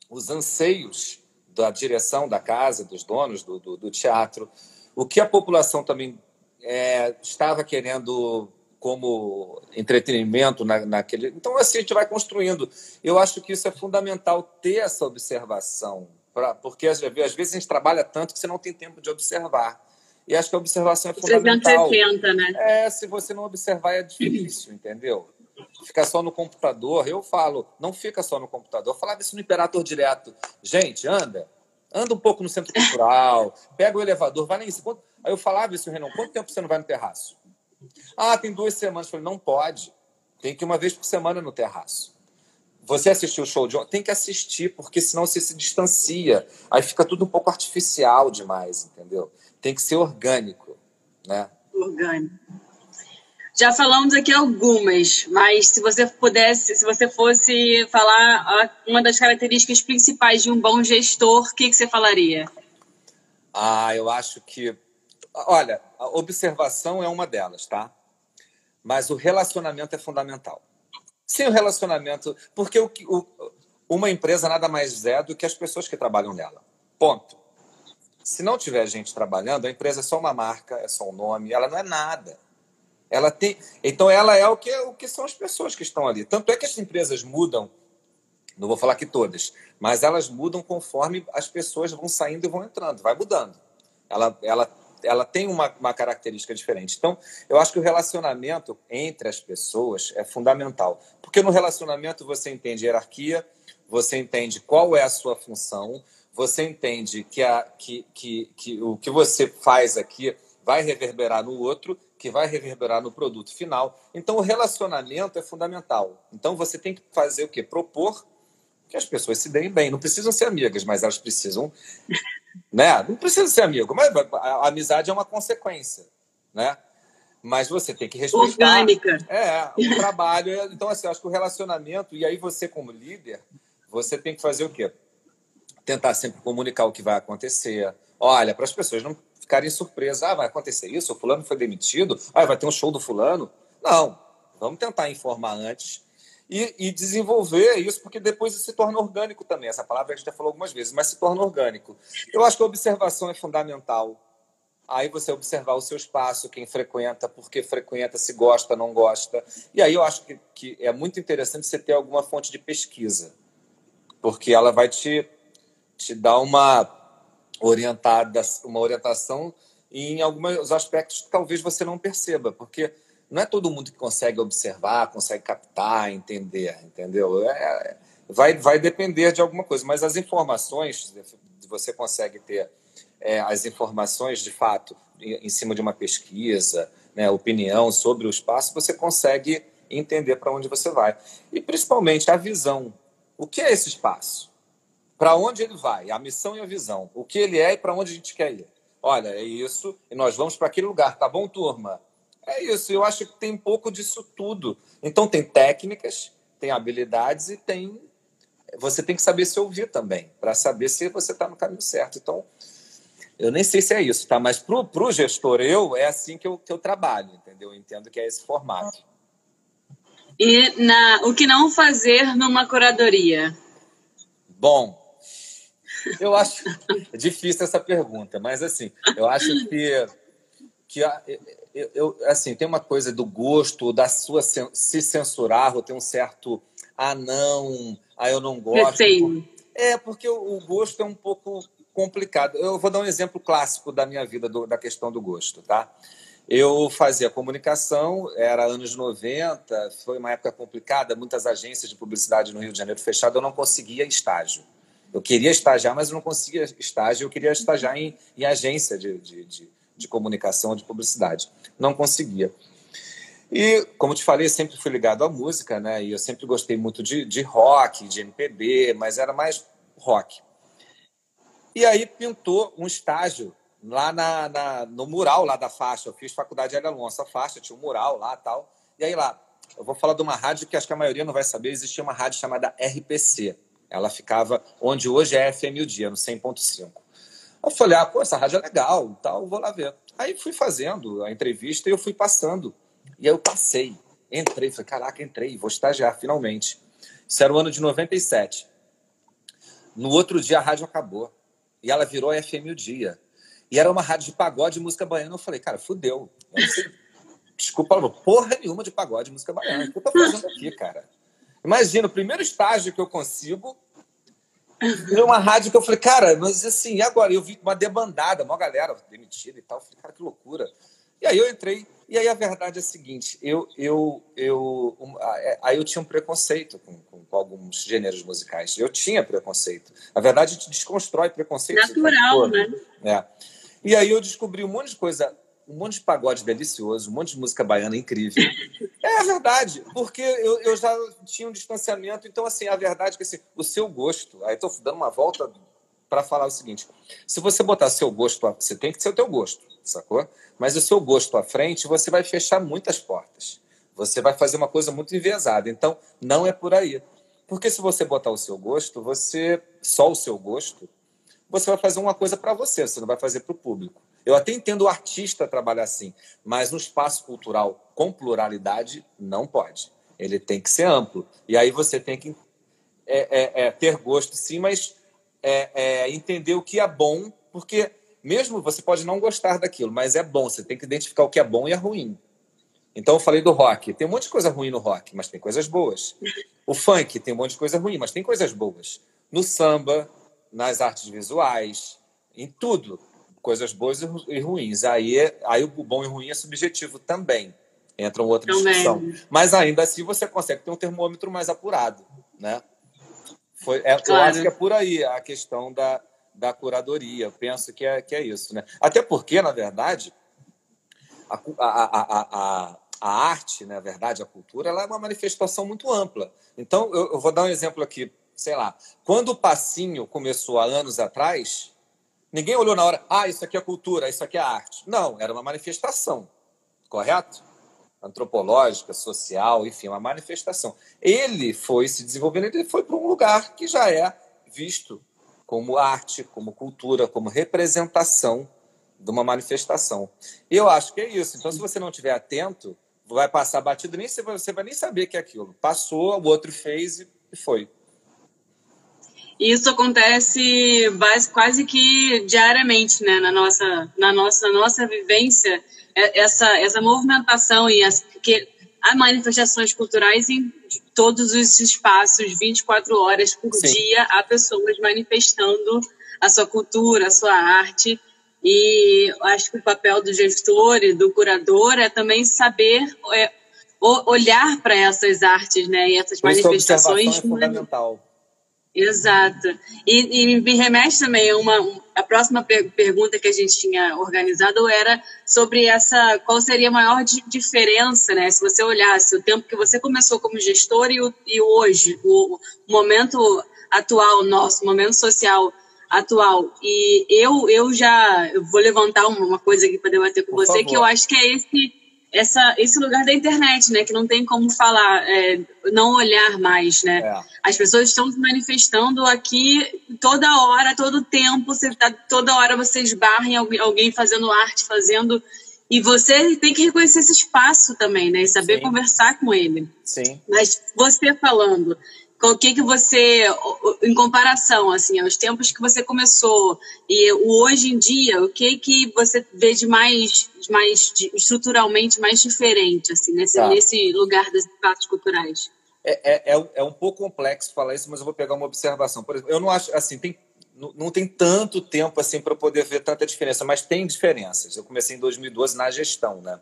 os anseios da direção da casa, dos donos do, do, do teatro, o que a população também é, estava querendo como entretenimento na, naquele. Então, assim, a gente vai construindo. Eu acho que isso é fundamental ter essa observação, pra, porque às vezes, a gente trabalha tanto que você não tem tempo de observar. E acho que a observação é fundamental. 360, né? É, se você não observar é difícil, entendeu? Ficar só no computador, eu falo, não fica só no computador. Eu falava isso no Imperator direto. Gente, anda, anda um pouco no centro cultural, pega o elevador, vai lá em cima. Aí eu falava isso, Renan, quanto tempo você não vai no terraço? Ah, tem duas semanas. Eu falei, não pode. Tem que ir uma vez por semana no terraço. Você assistiu o show de ontem? Tem que assistir, porque senão você se distancia. Aí fica tudo um pouco artificial demais, entendeu? Tem que ser orgânico, né? Orgânico. Já falamos aqui algumas, mas se você pudesse, se você fosse falar uma das características principais de um bom gestor, o que, que você falaria? Ah, eu acho que Olha, a observação é uma delas, tá? Mas o relacionamento é fundamental. Sem o relacionamento, porque o, o, uma empresa nada mais é do que as pessoas que trabalham nela. Ponto. Se não tiver gente trabalhando, a empresa é só uma marca, é só um nome, ela não é nada. Ela tem, então ela é o que o que são as pessoas que estão ali. Tanto é que as empresas mudam, não vou falar que todas, mas elas mudam conforme as pessoas vão saindo e vão entrando, vai mudando. Ela, ela ela tem uma, uma característica diferente. Então, eu acho que o relacionamento entre as pessoas é fundamental. Porque no relacionamento você entende hierarquia, você entende qual é a sua função, você entende que, a, que, que, que o que você faz aqui vai reverberar no outro, que vai reverberar no produto final. Então, o relacionamento é fundamental. Então, você tem que fazer o quê? Propor que as pessoas se deem bem. Não precisam ser amigas, mas elas precisam né? Não precisa ser amigo, mas a amizade é uma consequência, né? Mas você tem que respeitar. Orgânica. É, o trabalho. É, então, assim, acho que o relacionamento, e aí você, como líder, você tem que fazer o quê? Tentar sempre comunicar o que vai acontecer. Olha, para as pessoas não ficarem surpresas. Ah, vai acontecer isso? O fulano foi demitido? Ah, vai ter um show do fulano? Não. Vamos tentar informar antes e, e, desenvolver isso, porque depois se torna orgânico também. Essa palavra a gente já falou algumas vezes, mas se torna orgânico. Eu acho que a observação é fundamental. Aí você observar o seu espaço, quem frequenta, por que frequenta, se gosta, não gosta. E aí eu acho que, que é muito interessante você ter alguma fonte de pesquisa, porque ela vai te, te dar uma orientada, uma orientação em alguns aspectos que talvez você não perceba, porque não é todo mundo que consegue observar, consegue captar, entender, entendeu? É, é, vai, vai depender de alguma coisa, mas as informações, você consegue ter é, as informações de fato em cima de uma pesquisa, né, opinião sobre o espaço, você consegue entender para onde você vai. E principalmente a visão. O que é esse espaço? Para onde ele vai? A missão e a visão. O que ele é e para onde a gente quer ir? Olha, é isso, e nós vamos para aquele lugar, tá bom, turma? É isso, eu acho que tem um pouco disso tudo. Então tem técnicas, tem habilidades e tem. Você tem que saber se ouvir também, para saber se você está no caminho certo. Então, eu nem sei se é isso, tá? Mas para o gestor, eu, é assim que eu, que eu trabalho, entendeu? Eu entendo que é esse formato. E na, o que não fazer numa curadoria? Bom, eu acho é difícil essa pergunta, mas assim, eu acho que, que eu, eu, assim, tem uma coisa do gosto, da sua se censurar, ou ter um certo ah, não, ah, eu não gosto. Receio. É, porque o, o gosto é um pouco complicado. Eu vou dar um exemplo clássico da minha vida, do, da questão do gosto, tá? Eu fazia comunicação, era anos 90, foi uma época complicada, muitas agências de publicidade no Rio de Janeiro fechadas, eu não conseguia estágio. Eu queria estagiar, mas eu não conseguia estágio, eu queria estagiar em, em agência de, de, de de comunicação, de publicidade. Não conseguia. E, como te falei, sempre fui ligado à música, né? E eu sempre gostei muito de, de rock, de MPB, mas era mais rock. E aí pintou um estágio lá na, na, no mural lá da faixa. Eu fiz faculdade de Alonso, a faixa tinha um mural lá tal. E aí lá, eu vou falar de uma rádio que acho que a maioria não vai saber, existia uma rádio chamada RPC. Ela ficava onde hoje é FM o Dia, no 100.5. Eu falei, ah, pô, essa rádio é legal, tal, vou lá ver. Aí fui fazendo a entrevista e eu fui passando. E aí eu passei, entrei, falei, caraca, entrei, vou estagiar finalmente. Isso era o ano de 97. No outro dia a rádio acabou. E ela virou FM o dia. E era uma rádio de pagode música baiana. Eu falei, cara, fudeu. Desculpa, porra nenhuma de pagode música baiana. O que eu tô fazendo aqui, cara? Imagina, o primeiro estágio que eu consigo Virou uma rádio que eu falei, cara, mas assim, e agora? Eu vi uma debandada, uma galera demitida e tal. Eu falei, cara, que loucura. E aí eu entrei, e aí a verdade é a seguinte: eu, eu, eu, é, aí eu tinha um preconceito com, com, com, alguns gêneros musicais. Eu tinha preconceito. A verdade, a gente desconstrói preconceito. Natural, né? É. E aí eu descobri um monte de coisa, um monte de pagode delicioso, um monte de música baiana incrível. É a verdade, porque eu, eu já tinha um distanciamento. Então, assim, a verdade é que assim, o seu gosto. Aí estou dando uma volta para falar o seguinte: se você botar seu gosto, você tem que ser o teu gosto, sacou? Mas o seu gosto à frente, você vai fechar muitas portas. Você vai fazer uma coisa muito enviesada. Então, não é por aí. Porque se você botar o seu gosto, você só o seu gosto, você vai fazer uma coisa para você, você não vai fazer para o público. Eu até entendo o artista trabalhar assim, mas no espaço cultural com pluralidade, não pode. Ele tem que ser amplo. E aí você tem que é, é, é, ter gosto, sim, mas é, é, entender o que é bom, porque mesmo você pode não gostar daquilo, mas é bom, você tem que identificar o que é bom e é ruim. Então eu falei do rock, tem um monte de coisa ruim no rock, mas tem coisas boas. O funk tem um monte de coisa ruim, mas tem coisas boas. No samba, nas artes visuais, em tudo, coisas boas e ruins. Aí, é, aí o bom e ruim é subjetivo também. Entra uma outra também. discussão. Mas ainda assim você consegue ter um termômetro mais apurado, né? Foi, é, claro. Eu acho que é por aí a questão da, da curadoria. Eu penso que é, que é isso. Né? Até porque, na verdade, a, a, a, a, arte, na verdade, a cultura, ela é uma manifestação muito ampla. Então, eu, eu vou dar um exemplo aqui. Sei lá, quando o passinho começou há anos atrás, ninguém olhou na hora, ah, isso aqui é cultura, isso aqui é arte. Não, era uma manifestação, correto? antropológica, social, enfim, uma manifestação. Ele foi se desenvolvendo, ele foi para um lugar que já é visto como arte, como cultura, como representação de uma manifestação. E eu acho que é isso. Então, se você não estiver atento, vai passar batido, nem você vai nem saber que é aquilo. Passou, o outro fez e foi. Isso acontece quase que diariamente, né, na nossa, na nossa, nossa vivência é, essa, essa movimentação e as, que há manifestações culturais em todos os espaços, 24 horas por Sim. dia, há pessoas manifestando a sua cultura, a sua arte. E acho que o papel do gestor e do curador é também saber é, olhar para essas artes, né, e essas manifestações. É fundamental. Exato. E, e, me remete também a uma. A próxima per pergunta que a gente tinha organizado era sobre essa. Qual seria a maior diferença, né? Se você olhasse o tempo que você começou como gestor e, o, e hoje, o momento atual nosso, o momento social atual. E eu, eu já eu vou levantar uma coisa aqui para debater com Por você, favor. que eu acho que é esse essa, esse lugar da internet, né? Que não tem como falar, é, não olhar mais, né? É. As pessoas estão se manifestando aqui toda hora, todo tempo, você tá, toda hora você esbarra em alguém, fazendo arte, fazendo. E você tem que reconhecer esse espaço também, né? E saber Sim. conversar com ele. Sim. Mas você falando, o que que você, em comparação, assim, aos tempos que você começou e o hoje em dia, o que que você vê de mais, de mais de, estruturalmente mais diferente, assim, nesse, tá. nesse lugar das espaços culturais? É, é, é, é um pouco complexo falar isso, mas eu vou pegar uma observação. Por exemplo, eu não acho, assim, tem, não, não tem tanto tempo assim para poder ver tanta diferença, mas tem diferenças. Eu comecei em 2012 na gestão, né?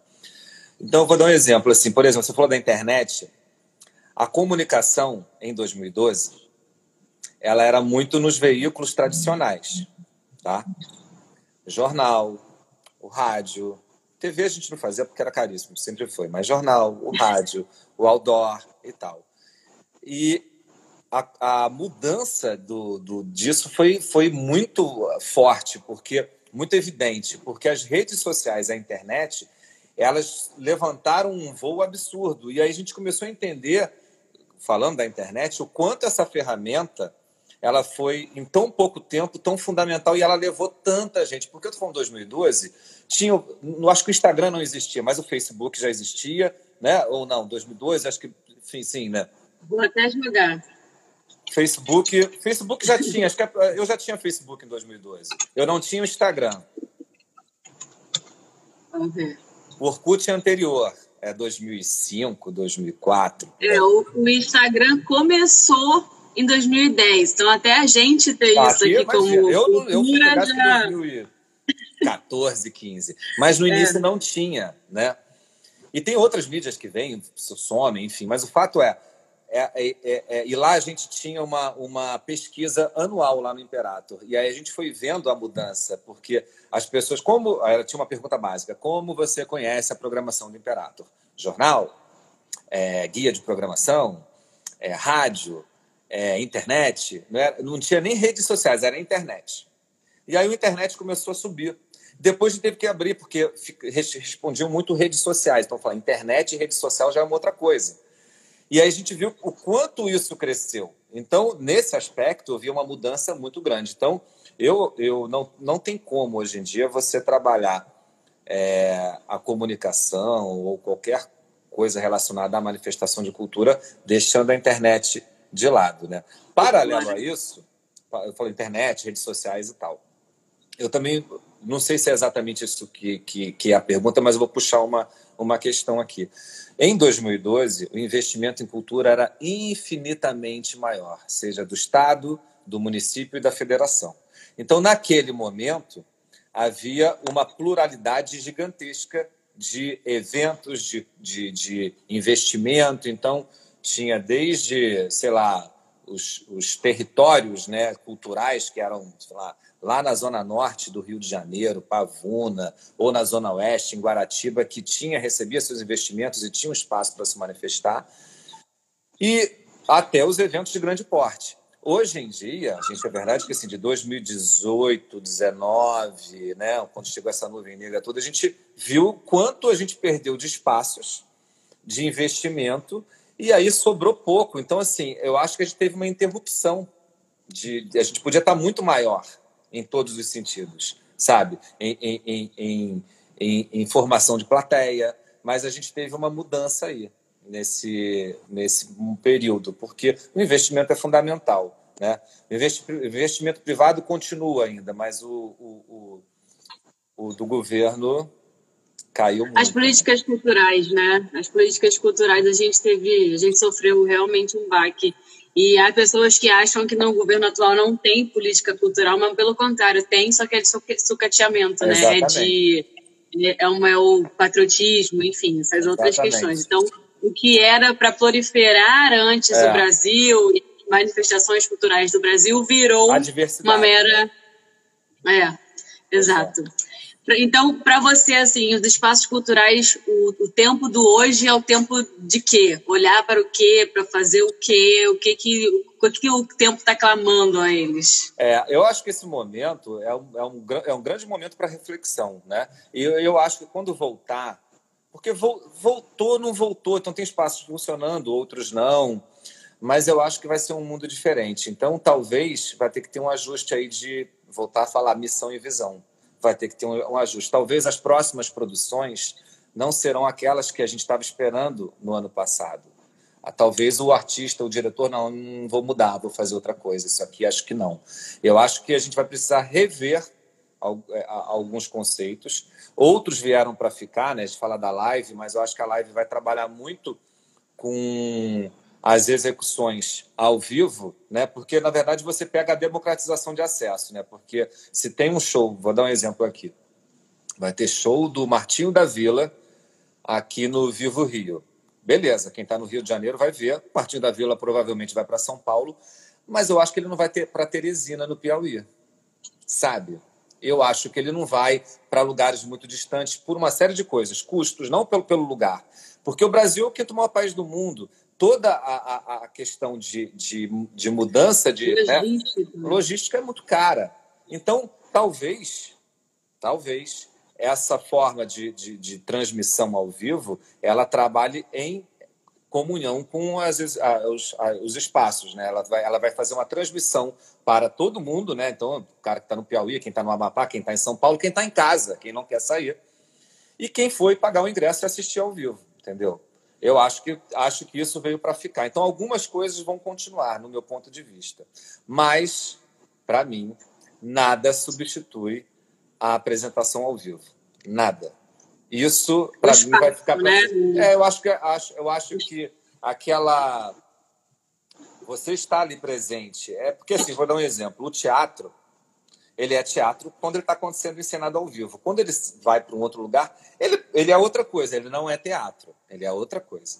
Então, eu vou dar um exemplo, assim, por exemplo, você falou da internet, a comunicação em 2012 ela era muito nos veículos tradicionais, tá? Jornal, o rádio, TV a gente não fazia porque era caríssimo, sempre foi, mas jornal, o rádio, o outdoor e tal. E a, a mudança do, do, disso foi, foi muito forte, porque muito evidente, porque as redes sociais, a internet, elas levantaram um voo absurdo. E aí a gente começou a entender falando da internet, o quanto essa ferramenta ela foi, em tão pouco tempo, tão fundamental e ela levou tanta gente. Porque eu estou falando 2012, tinha, não acho que o Instagram não existia, mas o Facebook já existia, né? Ou não, 2012, acho que, enfim, sim, né? Vou até jogar. Facebook, Facebook já tinha, acho que eu já tinha Facebook em 2012. Eu não tinha o Instagram. Vamos ver. O Orkut é anterior. É 2005, 2004. É, o, o Instagram começou em 2010, então até a gente tem ah, isso aqui, aqui como. Eu, eu fui já... em 2014, 15. Mas no é. início é. não tinha, né? E tem outras mídias que vêm, somem, enfim, mas o fato é, é, é, é, é, e lá a gente tinha uma, uma pesquisa anual lá no Imperator. E aí a gente foi vendo a mudança, porque as pessoas, como. Ela tinha uma pergunta básica: como você conhece a programação do Imperator? Jornal? É, guia de programação? É, rádio? internet? Não, era, não tinha nem redes sociais, era internet. E aí o internet começou a subir. Depois teve que abrir, porque respondiam muito redes sociais. Então, falar internet e rede social já é uma outra coisa. E aí a gente viu o quanto isso cresceu. Então, nesse aspecto, eu vi uma mudança muito grande. Então, eu, eu não, não tem como hoje em dia você trabalhar é, a comunicação ou qualquer coisa relacionada à manifestação de cultura deixando a internet de lado. Né? Paralelo a isso, eu falo internet, redes sociais e tal. Eu também não sei se é exatamente isso que, que, que é a pergunta, mas eu vou puxar uma, uma questão aqui. Em 2012, o investimento em cultura era infinitamente maior, seja do Estado, do município e da federação. Então, naquele momento, havia uma pluralidade gigantesca de eventos, de, de, de investimento. Então, tinha desde, sei lá, os, os territórios né, culturais, que eram, sei lá, lá na zona norte do Rio de Janeiro, Pavuna, ou na zona oeste, em Guaratiba, que tinha recebia seus investimentos e tinha um espaço para se manifestar, e até os eventos de grande porte. Hoje em dia, a gente é verdade que assim, de 2018, 2019, né, quando chegou essa nuvem negra toda, a gente viu quanto a gente perdeu de espaços de investimento e aí sobrou pouco. Então, assim, eu acho que a gente teve uma interrupção de, a gente podia estar muito maior em todos os sentidos, sabe? Em, em, em, em, em formação de plateia, mas a gente teve uma mudança aí nesse, nesse período, porque o investimento é fundamental. Né? O investimento privado continua ainda, mas o, o, o, o do governo caiu muito. As políticas culturais, né? As políticas culturais a gente teve, a gente sofreu realmente um baque e há pessoas que acham que no governo atual não tem política cultural, mas pelo contrário, tem, só que é de sucateamento, né? É de é, uma, é o patriotismo, enfim, essas outras Exatamente. questões. Então, o que era para proliferar antes é. o Brasil e manifestações culturais do Brasil virou uma mera. Né? É, exato. Então, para você, assim, os espaços culturais, o, o, tempo do hoje é o tempo de quê? Olhar para o quê? Para fazer o quê? O que que o, que o tempo está clamando a eles? É, eu acho que esse momento é um, é um, é um grande momento para reflexão, né? E eu, eu acho que quando voltar, porque voltou, não voltou, então tem espaços funcionando, outros não, mas eu acho que vai ser um mundo diferente. Então, talvez vai ter que ter um ajuste aí de voltar a falar missão e visão vai ter que ter um, um ajuste. Talvez as próximas produções não serão aquelas que a gente estava esperando no ano passado. Ah, talvez o artista, o diretor, não, não vou mudar, vou fazer outra coisa. Isso aqui acho que não. Eu acho que a gente vai precisar rever é, alguns conceitos. Outros vieram para ficar, né? De falar da live, mas eu acho que a live vai trabalhar muito com as execuções ao vivo, né? Porque na verdade você pega a democratização de acesso, né? Porque se tem um show, vou dar um exemplo aqui, vai ter show do Martinho da Vila aqui no Vivo Rio. Beleza, quem está no Rio de Janeiro vai ver. Martinho da Vila provavelmente vai para São Paulo, mas eu acho que ele não vai ter para Teresina no Piauí, sabe? Eu acho que ele não vai para lugares muito distantes por uma série de coisas, custos, não pelo, pelo lugar, porque o Brasil é o quinto maior país do mundo toda a, a, a questão de, de, de, mudança de logística. Né? logística é muito cara. Então, talvez, talvez essa forma de, de, de, transmissão ao vivo ela trabalhe em comunhão com as, os, os, espaços, né? Ela vai, ela vai fazer uma transmissão para todo mundo, né? Então, o cara que está no Piauí, quem está no Amapá, quem está em São Paulo, quem está em casa, quem não quer sair, e quem foi pagar o ingresso e assistir ao vivo, entendeu? Eu acho que, acho que isso veio para ficar. Então, algumas coisas vão continuar, no meu ponto de vista. Mas, para mim, nada substitui a apresentação ao vivo. Nada. Isso, para mim, vai ficar... Pra... Né? É, eu acho, que, acho, eu acho que aquela... Você está ali presente. É porque, assim, vou dar um exemplo. O teatro, ele é teatro quando ele está acontecendo encenado ao vivo. Quando ele vai para um outro lugar, ele, ele é outra coisa. Ele não é teatro. Ele é outra coisa.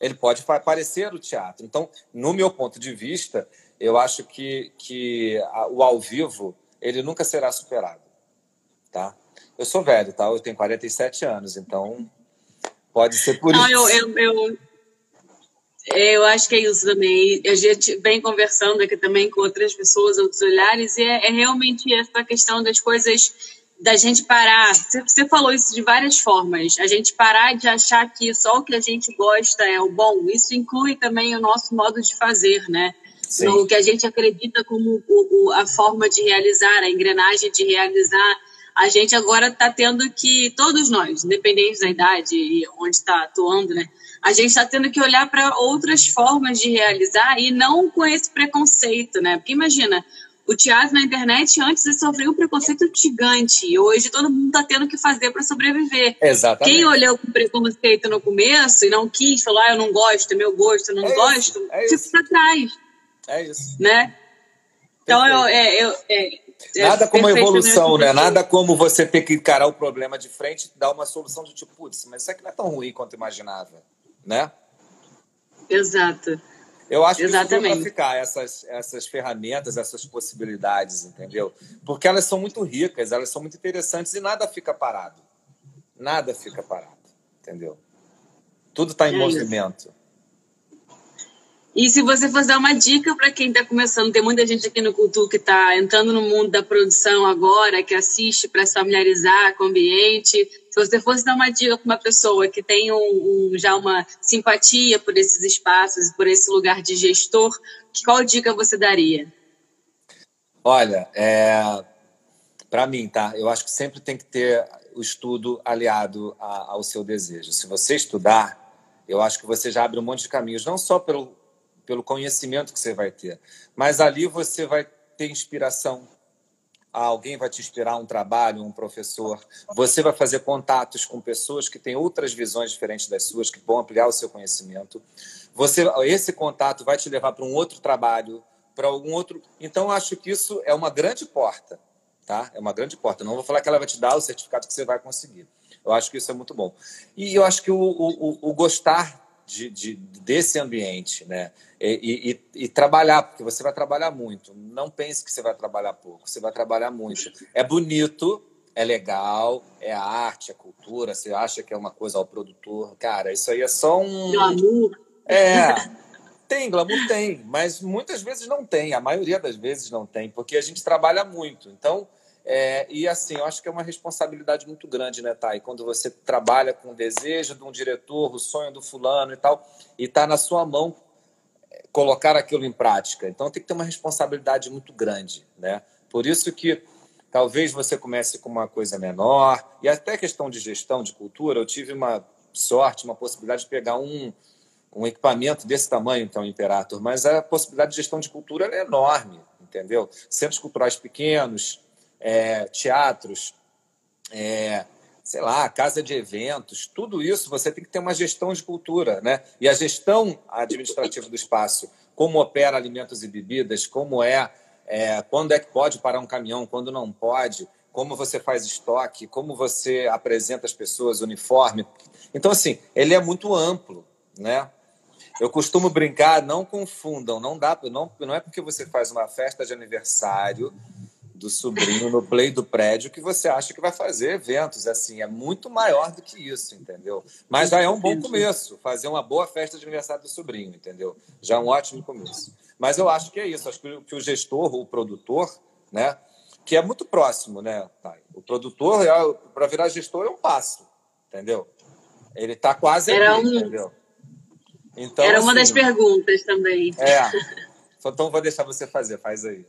Ele pode parecer o teatro. Então, no meu ponto de vista, eu acho que, que o ao vivo ele nunca será superado. Tá? Eu sou velho, tá? Eu tenho 47 anos, então pode ser por Não, isso. Eu, eu, eu, eu, acho que é isso também. A gente vem conversando aqui também com outras pessoas, outros olhares, e é, é realmente essa questão das coisas da gente parar. Você falou isso de várias formas. A gente parar de achar que só o que a gente gosta é o bom. Isso inclui também o nosso modo de fazer, né? Sim. No que a gente acredita como o, o, a forma de realizar, a engrenagem de realizar a gente agora está tendo que, todos nós, independente da idade e onde está atuando, né? A gente está tendo que olhar para outras formas de realizar e não com esse preconceito, né? Porque imagina, o teatro na internet antes sofreu um preconceito gigante e hoje todo mundo está tendo que fazer para sobreviver. Exatamente. Quem olhou com preconceito no começo e não quis falar, ah, eu não gosto, é meu gosto, eu não é gosto, isso, é fica para trás. É isso. Né? Então, eu, é, eu, é, é, Nada como evolução, né? Nada como você ter que encarar o problema de frente e dar uma solução de tipo, putz, mas isso aqui não é tão ruim quanto imaginava, né? Exato. Eu acho Exatamente. que isso ficar essas, essas ferramentas, essas possibilidades, entendeu? Porque elas são muito ricas, elas são muito interessantes e nada fica parado. Nada fica parado, entendeu? Tudo está em é movimento. Isso. E se você fosse dar uma dica para quem está começando, tem muita gente aqui no Cultura que está entrando no mundo da produção agora, que assiste para se familiarizar com o ambiente. Se você fosse dar uma dica para uma pessoa que tem um, um, já uma simpatia por esses espaços, por esse lugar de gestor, qual dica você daria? Olha, é, para mim, tá? Eu acho que sempre tem que ter o estudo aliado a, ao seu desejo. Se você estudar, eu acho que você já abre um monte de caminhos, não só pelo pelo conhecimento que você vai ter. Mas ali você vai ter inspiração. Alguém vai te inspirar um trabalho, um professor. Você vai fazer contatos com pessoas que têm outras visões diferentes das suas, que vão ampliar o seu conhecimento. Você, esse contato vai te levar para um outro trabalho, para algum outro. Então, acho que isso é uma grande porta, tá? É uma grande porta. Não vou falar que ela vai te dar o certificado que você vai conseguir. Eu acho que isso é muito bom. E eu acho que o, o, o gostar de, de, desse ambiente, né? E, e, e, trabalhar, porque você vai trabalhar muito. Não pense que você vai trabalhar pouco, você vai trabalhar muito. É bonito, é legal, é arte, é cultura. Você acha que é uma coisa ao produtor, cara, isso aí é só um. Glamour. É. Tem, glamour tem, mas muitas vezes não tem, a maioria das vezes não tem, porque a gente trabalha muito. Então, é, e assim, eu acho que é uma responsabilidade muito grande, né, Thay? Quando você trabalha com o desejo de um diretor, o sonho do fulano e tal, e está na sua mão é, colocar aquilo em prática. Então tem que ter uma responsabilidade muito grande, né? Por isso que talvez você comece com uma coisa menor, e até questão de gestão de cultura, eu tive uma sorte, uma possibilidade de pegar um, um equipamento desse tamanho, então, Imperator, mas a possibilidade de gestão de cultura é enorme, entendeu? Centros culturais pequenos, é, teatros, é, sei lá, casa de eventos, tudo isso você tem que ter uma gestão de cultura, né? E a gestão administrativa do espaço, como opera alimentos e bebidas, como é, é quando é que pode parar um caminhão, quando não pode, como você faz estoque, como você apresenta as pessoas, uniforme. Então, assim, ele é muito amplo, né? Eu costumo brincar, não confundam, não dá, não, não é porque você faz uma festa de aniversário do sobrinho no play do prédio que você acha que vai fazer eventos. Assim, é muito maior do que isso, entendeu? Mas já é um bom começo, fazer uma boa festa de aniversário do sobrinho, entendeu? Já é um ótimo começo. Mas eu acho que é isso. Acho que o gestor, o produtor, né? Que é muito próximo, né, O produtor, é, para virar gestor, é um passo, entendeu? Ele está quase Era ali, um... entendeu? Então, Era uma assim, das perguntas também. É. Então vou deixar você fazer, faz aí.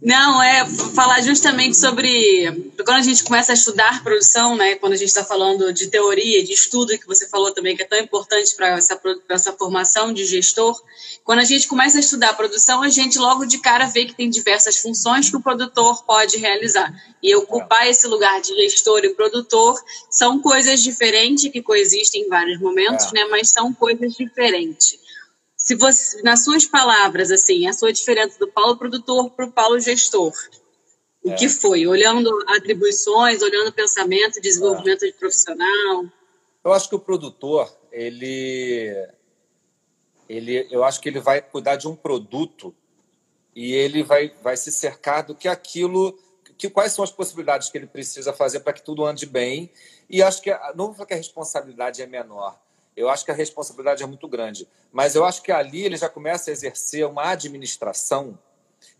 Não, é falar justamente sobre quando a gente começa a estudar produção, né? Quando a gente está falando de teoria, de estudo, que você falou também que é tão importante para essa, essa formação de gestor. Quando a gente começa a estudar produção, a gente logo de cara vê que tem diversas funções que o produtor pode realizar. E ocupar esse lugar de gestor e produtor são coisas diferentes que coexistem em vários momentos, é. né? Mas são coisas diferentes se você, nas suas palavras, assim, a sua diferença do Paulo produtor para o Paulo gestor, o é. que foi? Olhando atribuições, olhando pensamento, desenvolvimento é. de profissional? Eu acho que o produtor, ele, ele, eu acho que ele vai cuidar de um produto e ele vai, vai se cercar do que aquilo, que quais são as possibilidades que ele precisa fazer para que tudo ande bem. E acho que não vou falar que a responsabilidade é menor, eu acho que a responsabilidade é muito grande. Mas eu acho que ali ele já começa a exercer uma administração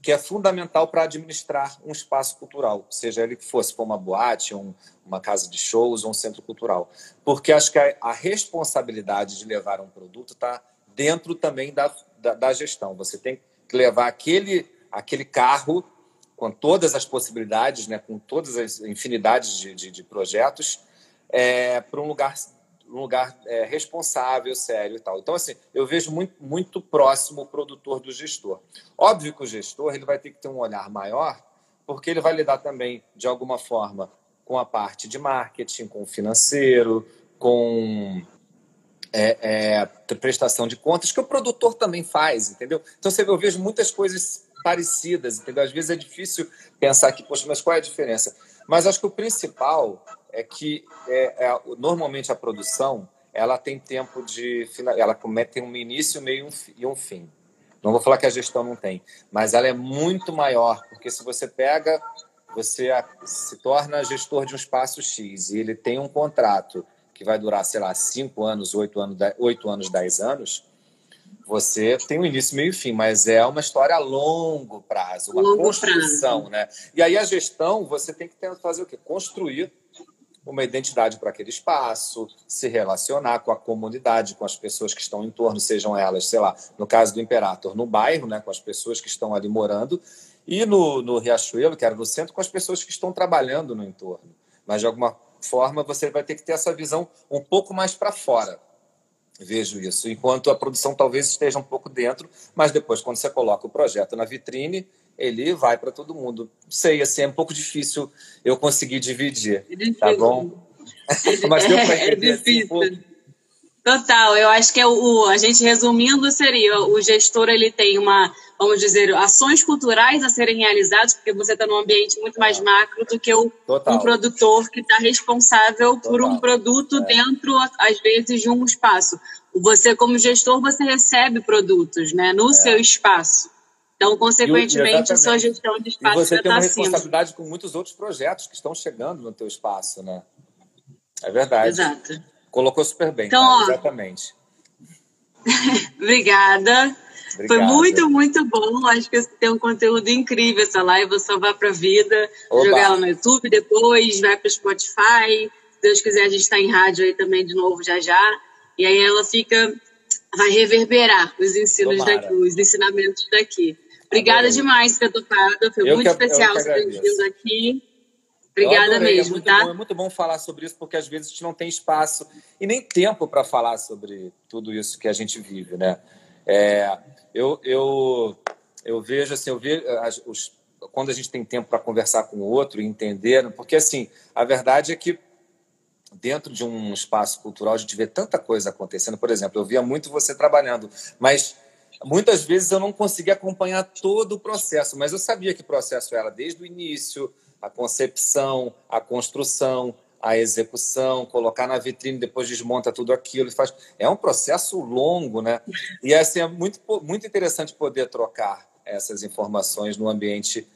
que é fundamental para administrar um espaço cultural, seja ele que fosse for uma boate, um, uma casa de shows um centro cultural. Porque acho que a, a responsabilidade de levar um produto está dentro também da, da, da, gestão. Você tem que levar aquele, aquele carro com todas as possibilidades, né, com todas as infinidades de, de, de projetos, é, para um lugar um lugar é, responsável, sério e tal. Então, assim, eu vejo muito, muito próximo o produtor do gestor. Óbvio que o gestor ele vai ter que ter um olhar maior, porque ele vai lidar também, de alguma forma, com a parte de marketing, com o financeiro, com é, é, prestação de contas, que o produtor também faz, entendeu? Então, você vê, eu vejo muitas coisas parecidas, entendeu? Às vezes é difícil pensar que, poxa, mas qual é a diferença? Mas acho que o principal é que é, é, normalmente a produção ela tem tempo de ela tem um início, meio e um fim. Não vou falar que a gestão não tem, mas ela é muito maior, porque se você pega, você se torna gestor de um espaço X e ele tem um contrato que vai durar, sei lá, cinco anos, oito anos, oito anos, dez anos, você tem um início, meio e fim, mas é uma história a longo prazo, uma longo construção, prazo. né? E aí a gestão, você tem que fazer o quê? Construir uma identidade para aquele espaço, se relacionar com a comunidade, com as pessoas que estão em torno, sejam elas, sei lá, no caso do Imperator, no bairro, né, com as pessoas que estão ali morando, e no, no Riachuelo, que era no centro, com as pessoas que estão trabalhando no entorno. Mas, de alguma forma, você vai ter que ter essa visão um pouco mais para fora. Vejo isso. Enquanto a produção talvez esteja um pouco dentro, mas depois, quando você coloca o projeto na vitrine, ele vai para todo mundo. Sei, assim, é um pouco difícil eu conseguir dividir, é tá bom? Mas deu para é entender é difícil. Assim, Total, eu acho que é o, a gente resumindo seria o gestor ele tem uma, vamos dizer, ações culturais a serem realizadas, porque você está num ambiente muito mais macro do que o, um produtor que está responsável Total. por um produto é. dentro, às vezes, de um espaço. Você, como gestor, você recebe produtos né, no é. seu espaço. Então, consequentemente, a sua gestão de espaço e você tem uma responsabilidade com muitos outros projetos que estão chegando no teu espaço, né? É verdade. Exato. Colocou super bem. Então, ó, exatamente. Obrigada. Obrigado. Foi muito, muito bom. Acho que tem um conteúdo incrível essa live. Vou salvar para a vida. Oba. Jogar ela no YouTube depois, vai para o Spotify. Se Deus quiser, a gente está em rádio aí também de novo já já. E aí ela fica, vai reverberar os ensinos Tomara. daqui, os ensinamentos daqui. Obrigada demais por ter topado. Foi eu muito que, especial você ter vindo aqui. Obrigada é mesmo, é tá? Bom, é muito bom falar sobre isso, porque às vezes a gente não tem espaço e nem tempo para falar sobre tudo isso que a gente vive, né? É, eu, eu, eu vejo assim, eu vejo as, os, quando a gente tem tempo para conversar com o outro e entender, porque assim, a verdade é que dentro de um espaço cultural a gente vê tanta coisa acontecendo. Por exemplo, eu via muito você trabalhando, mas Muitas vezes eu não conseguia acompanhar todo o processo, mas eu sabia que processo era desde o início, a concepção, a construção, a execução, colocar na vitrine, depois desmonta tudo aquilo. Faz... É um processo longo, né? E assim, é muito, muito interessante poder trocar essas informações no ambiente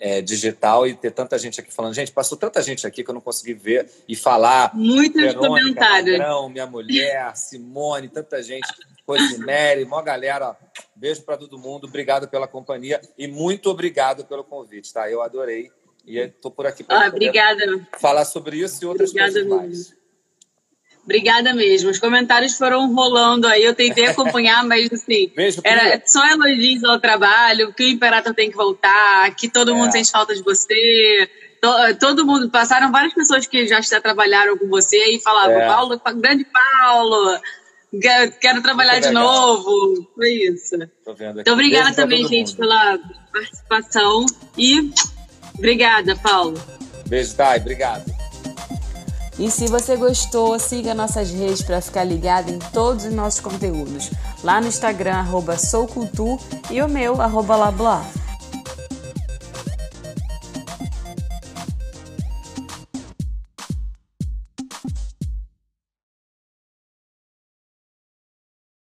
é, digital e ter tanta gente aqui falando. Gente, passou tanta gente aqui que eu não consegui ver e falar. Muitos comentários. Magrão, minha mulher, Simone, tanta gente. Rosemary, mó galera. Beijo para todo mundo. Obrigado pela companhia e muito obrigado pelo convite, tá? Eu adorei. E estou por aqui para ah, obrigada. falar sobre isso e outras obrigada coisas mais. Obrigada mesmo. Os comentários foram rolando aí, eu tentei acompanhar, mas assim, Beijo, era só elogios ao trabalho, que o Imperator tem que voltar, que todo é. mundo sente falta de você. Todo mundo, passaram várias pessoas que já, trabalharam com você e falavam, é. Paulo, grande Paulo, quero trabalhar de novo. Foi isso. Então, obrigada Beijo também, gente, mundo. pela participação. E obrigada, Paulo. Beijo, Thay. Obrigado. E se você gostou, siga nossas redes para ficar ligado em todos os nossos conteúdos. Lá no Instagram, arroba soucultur e o meu, arroba.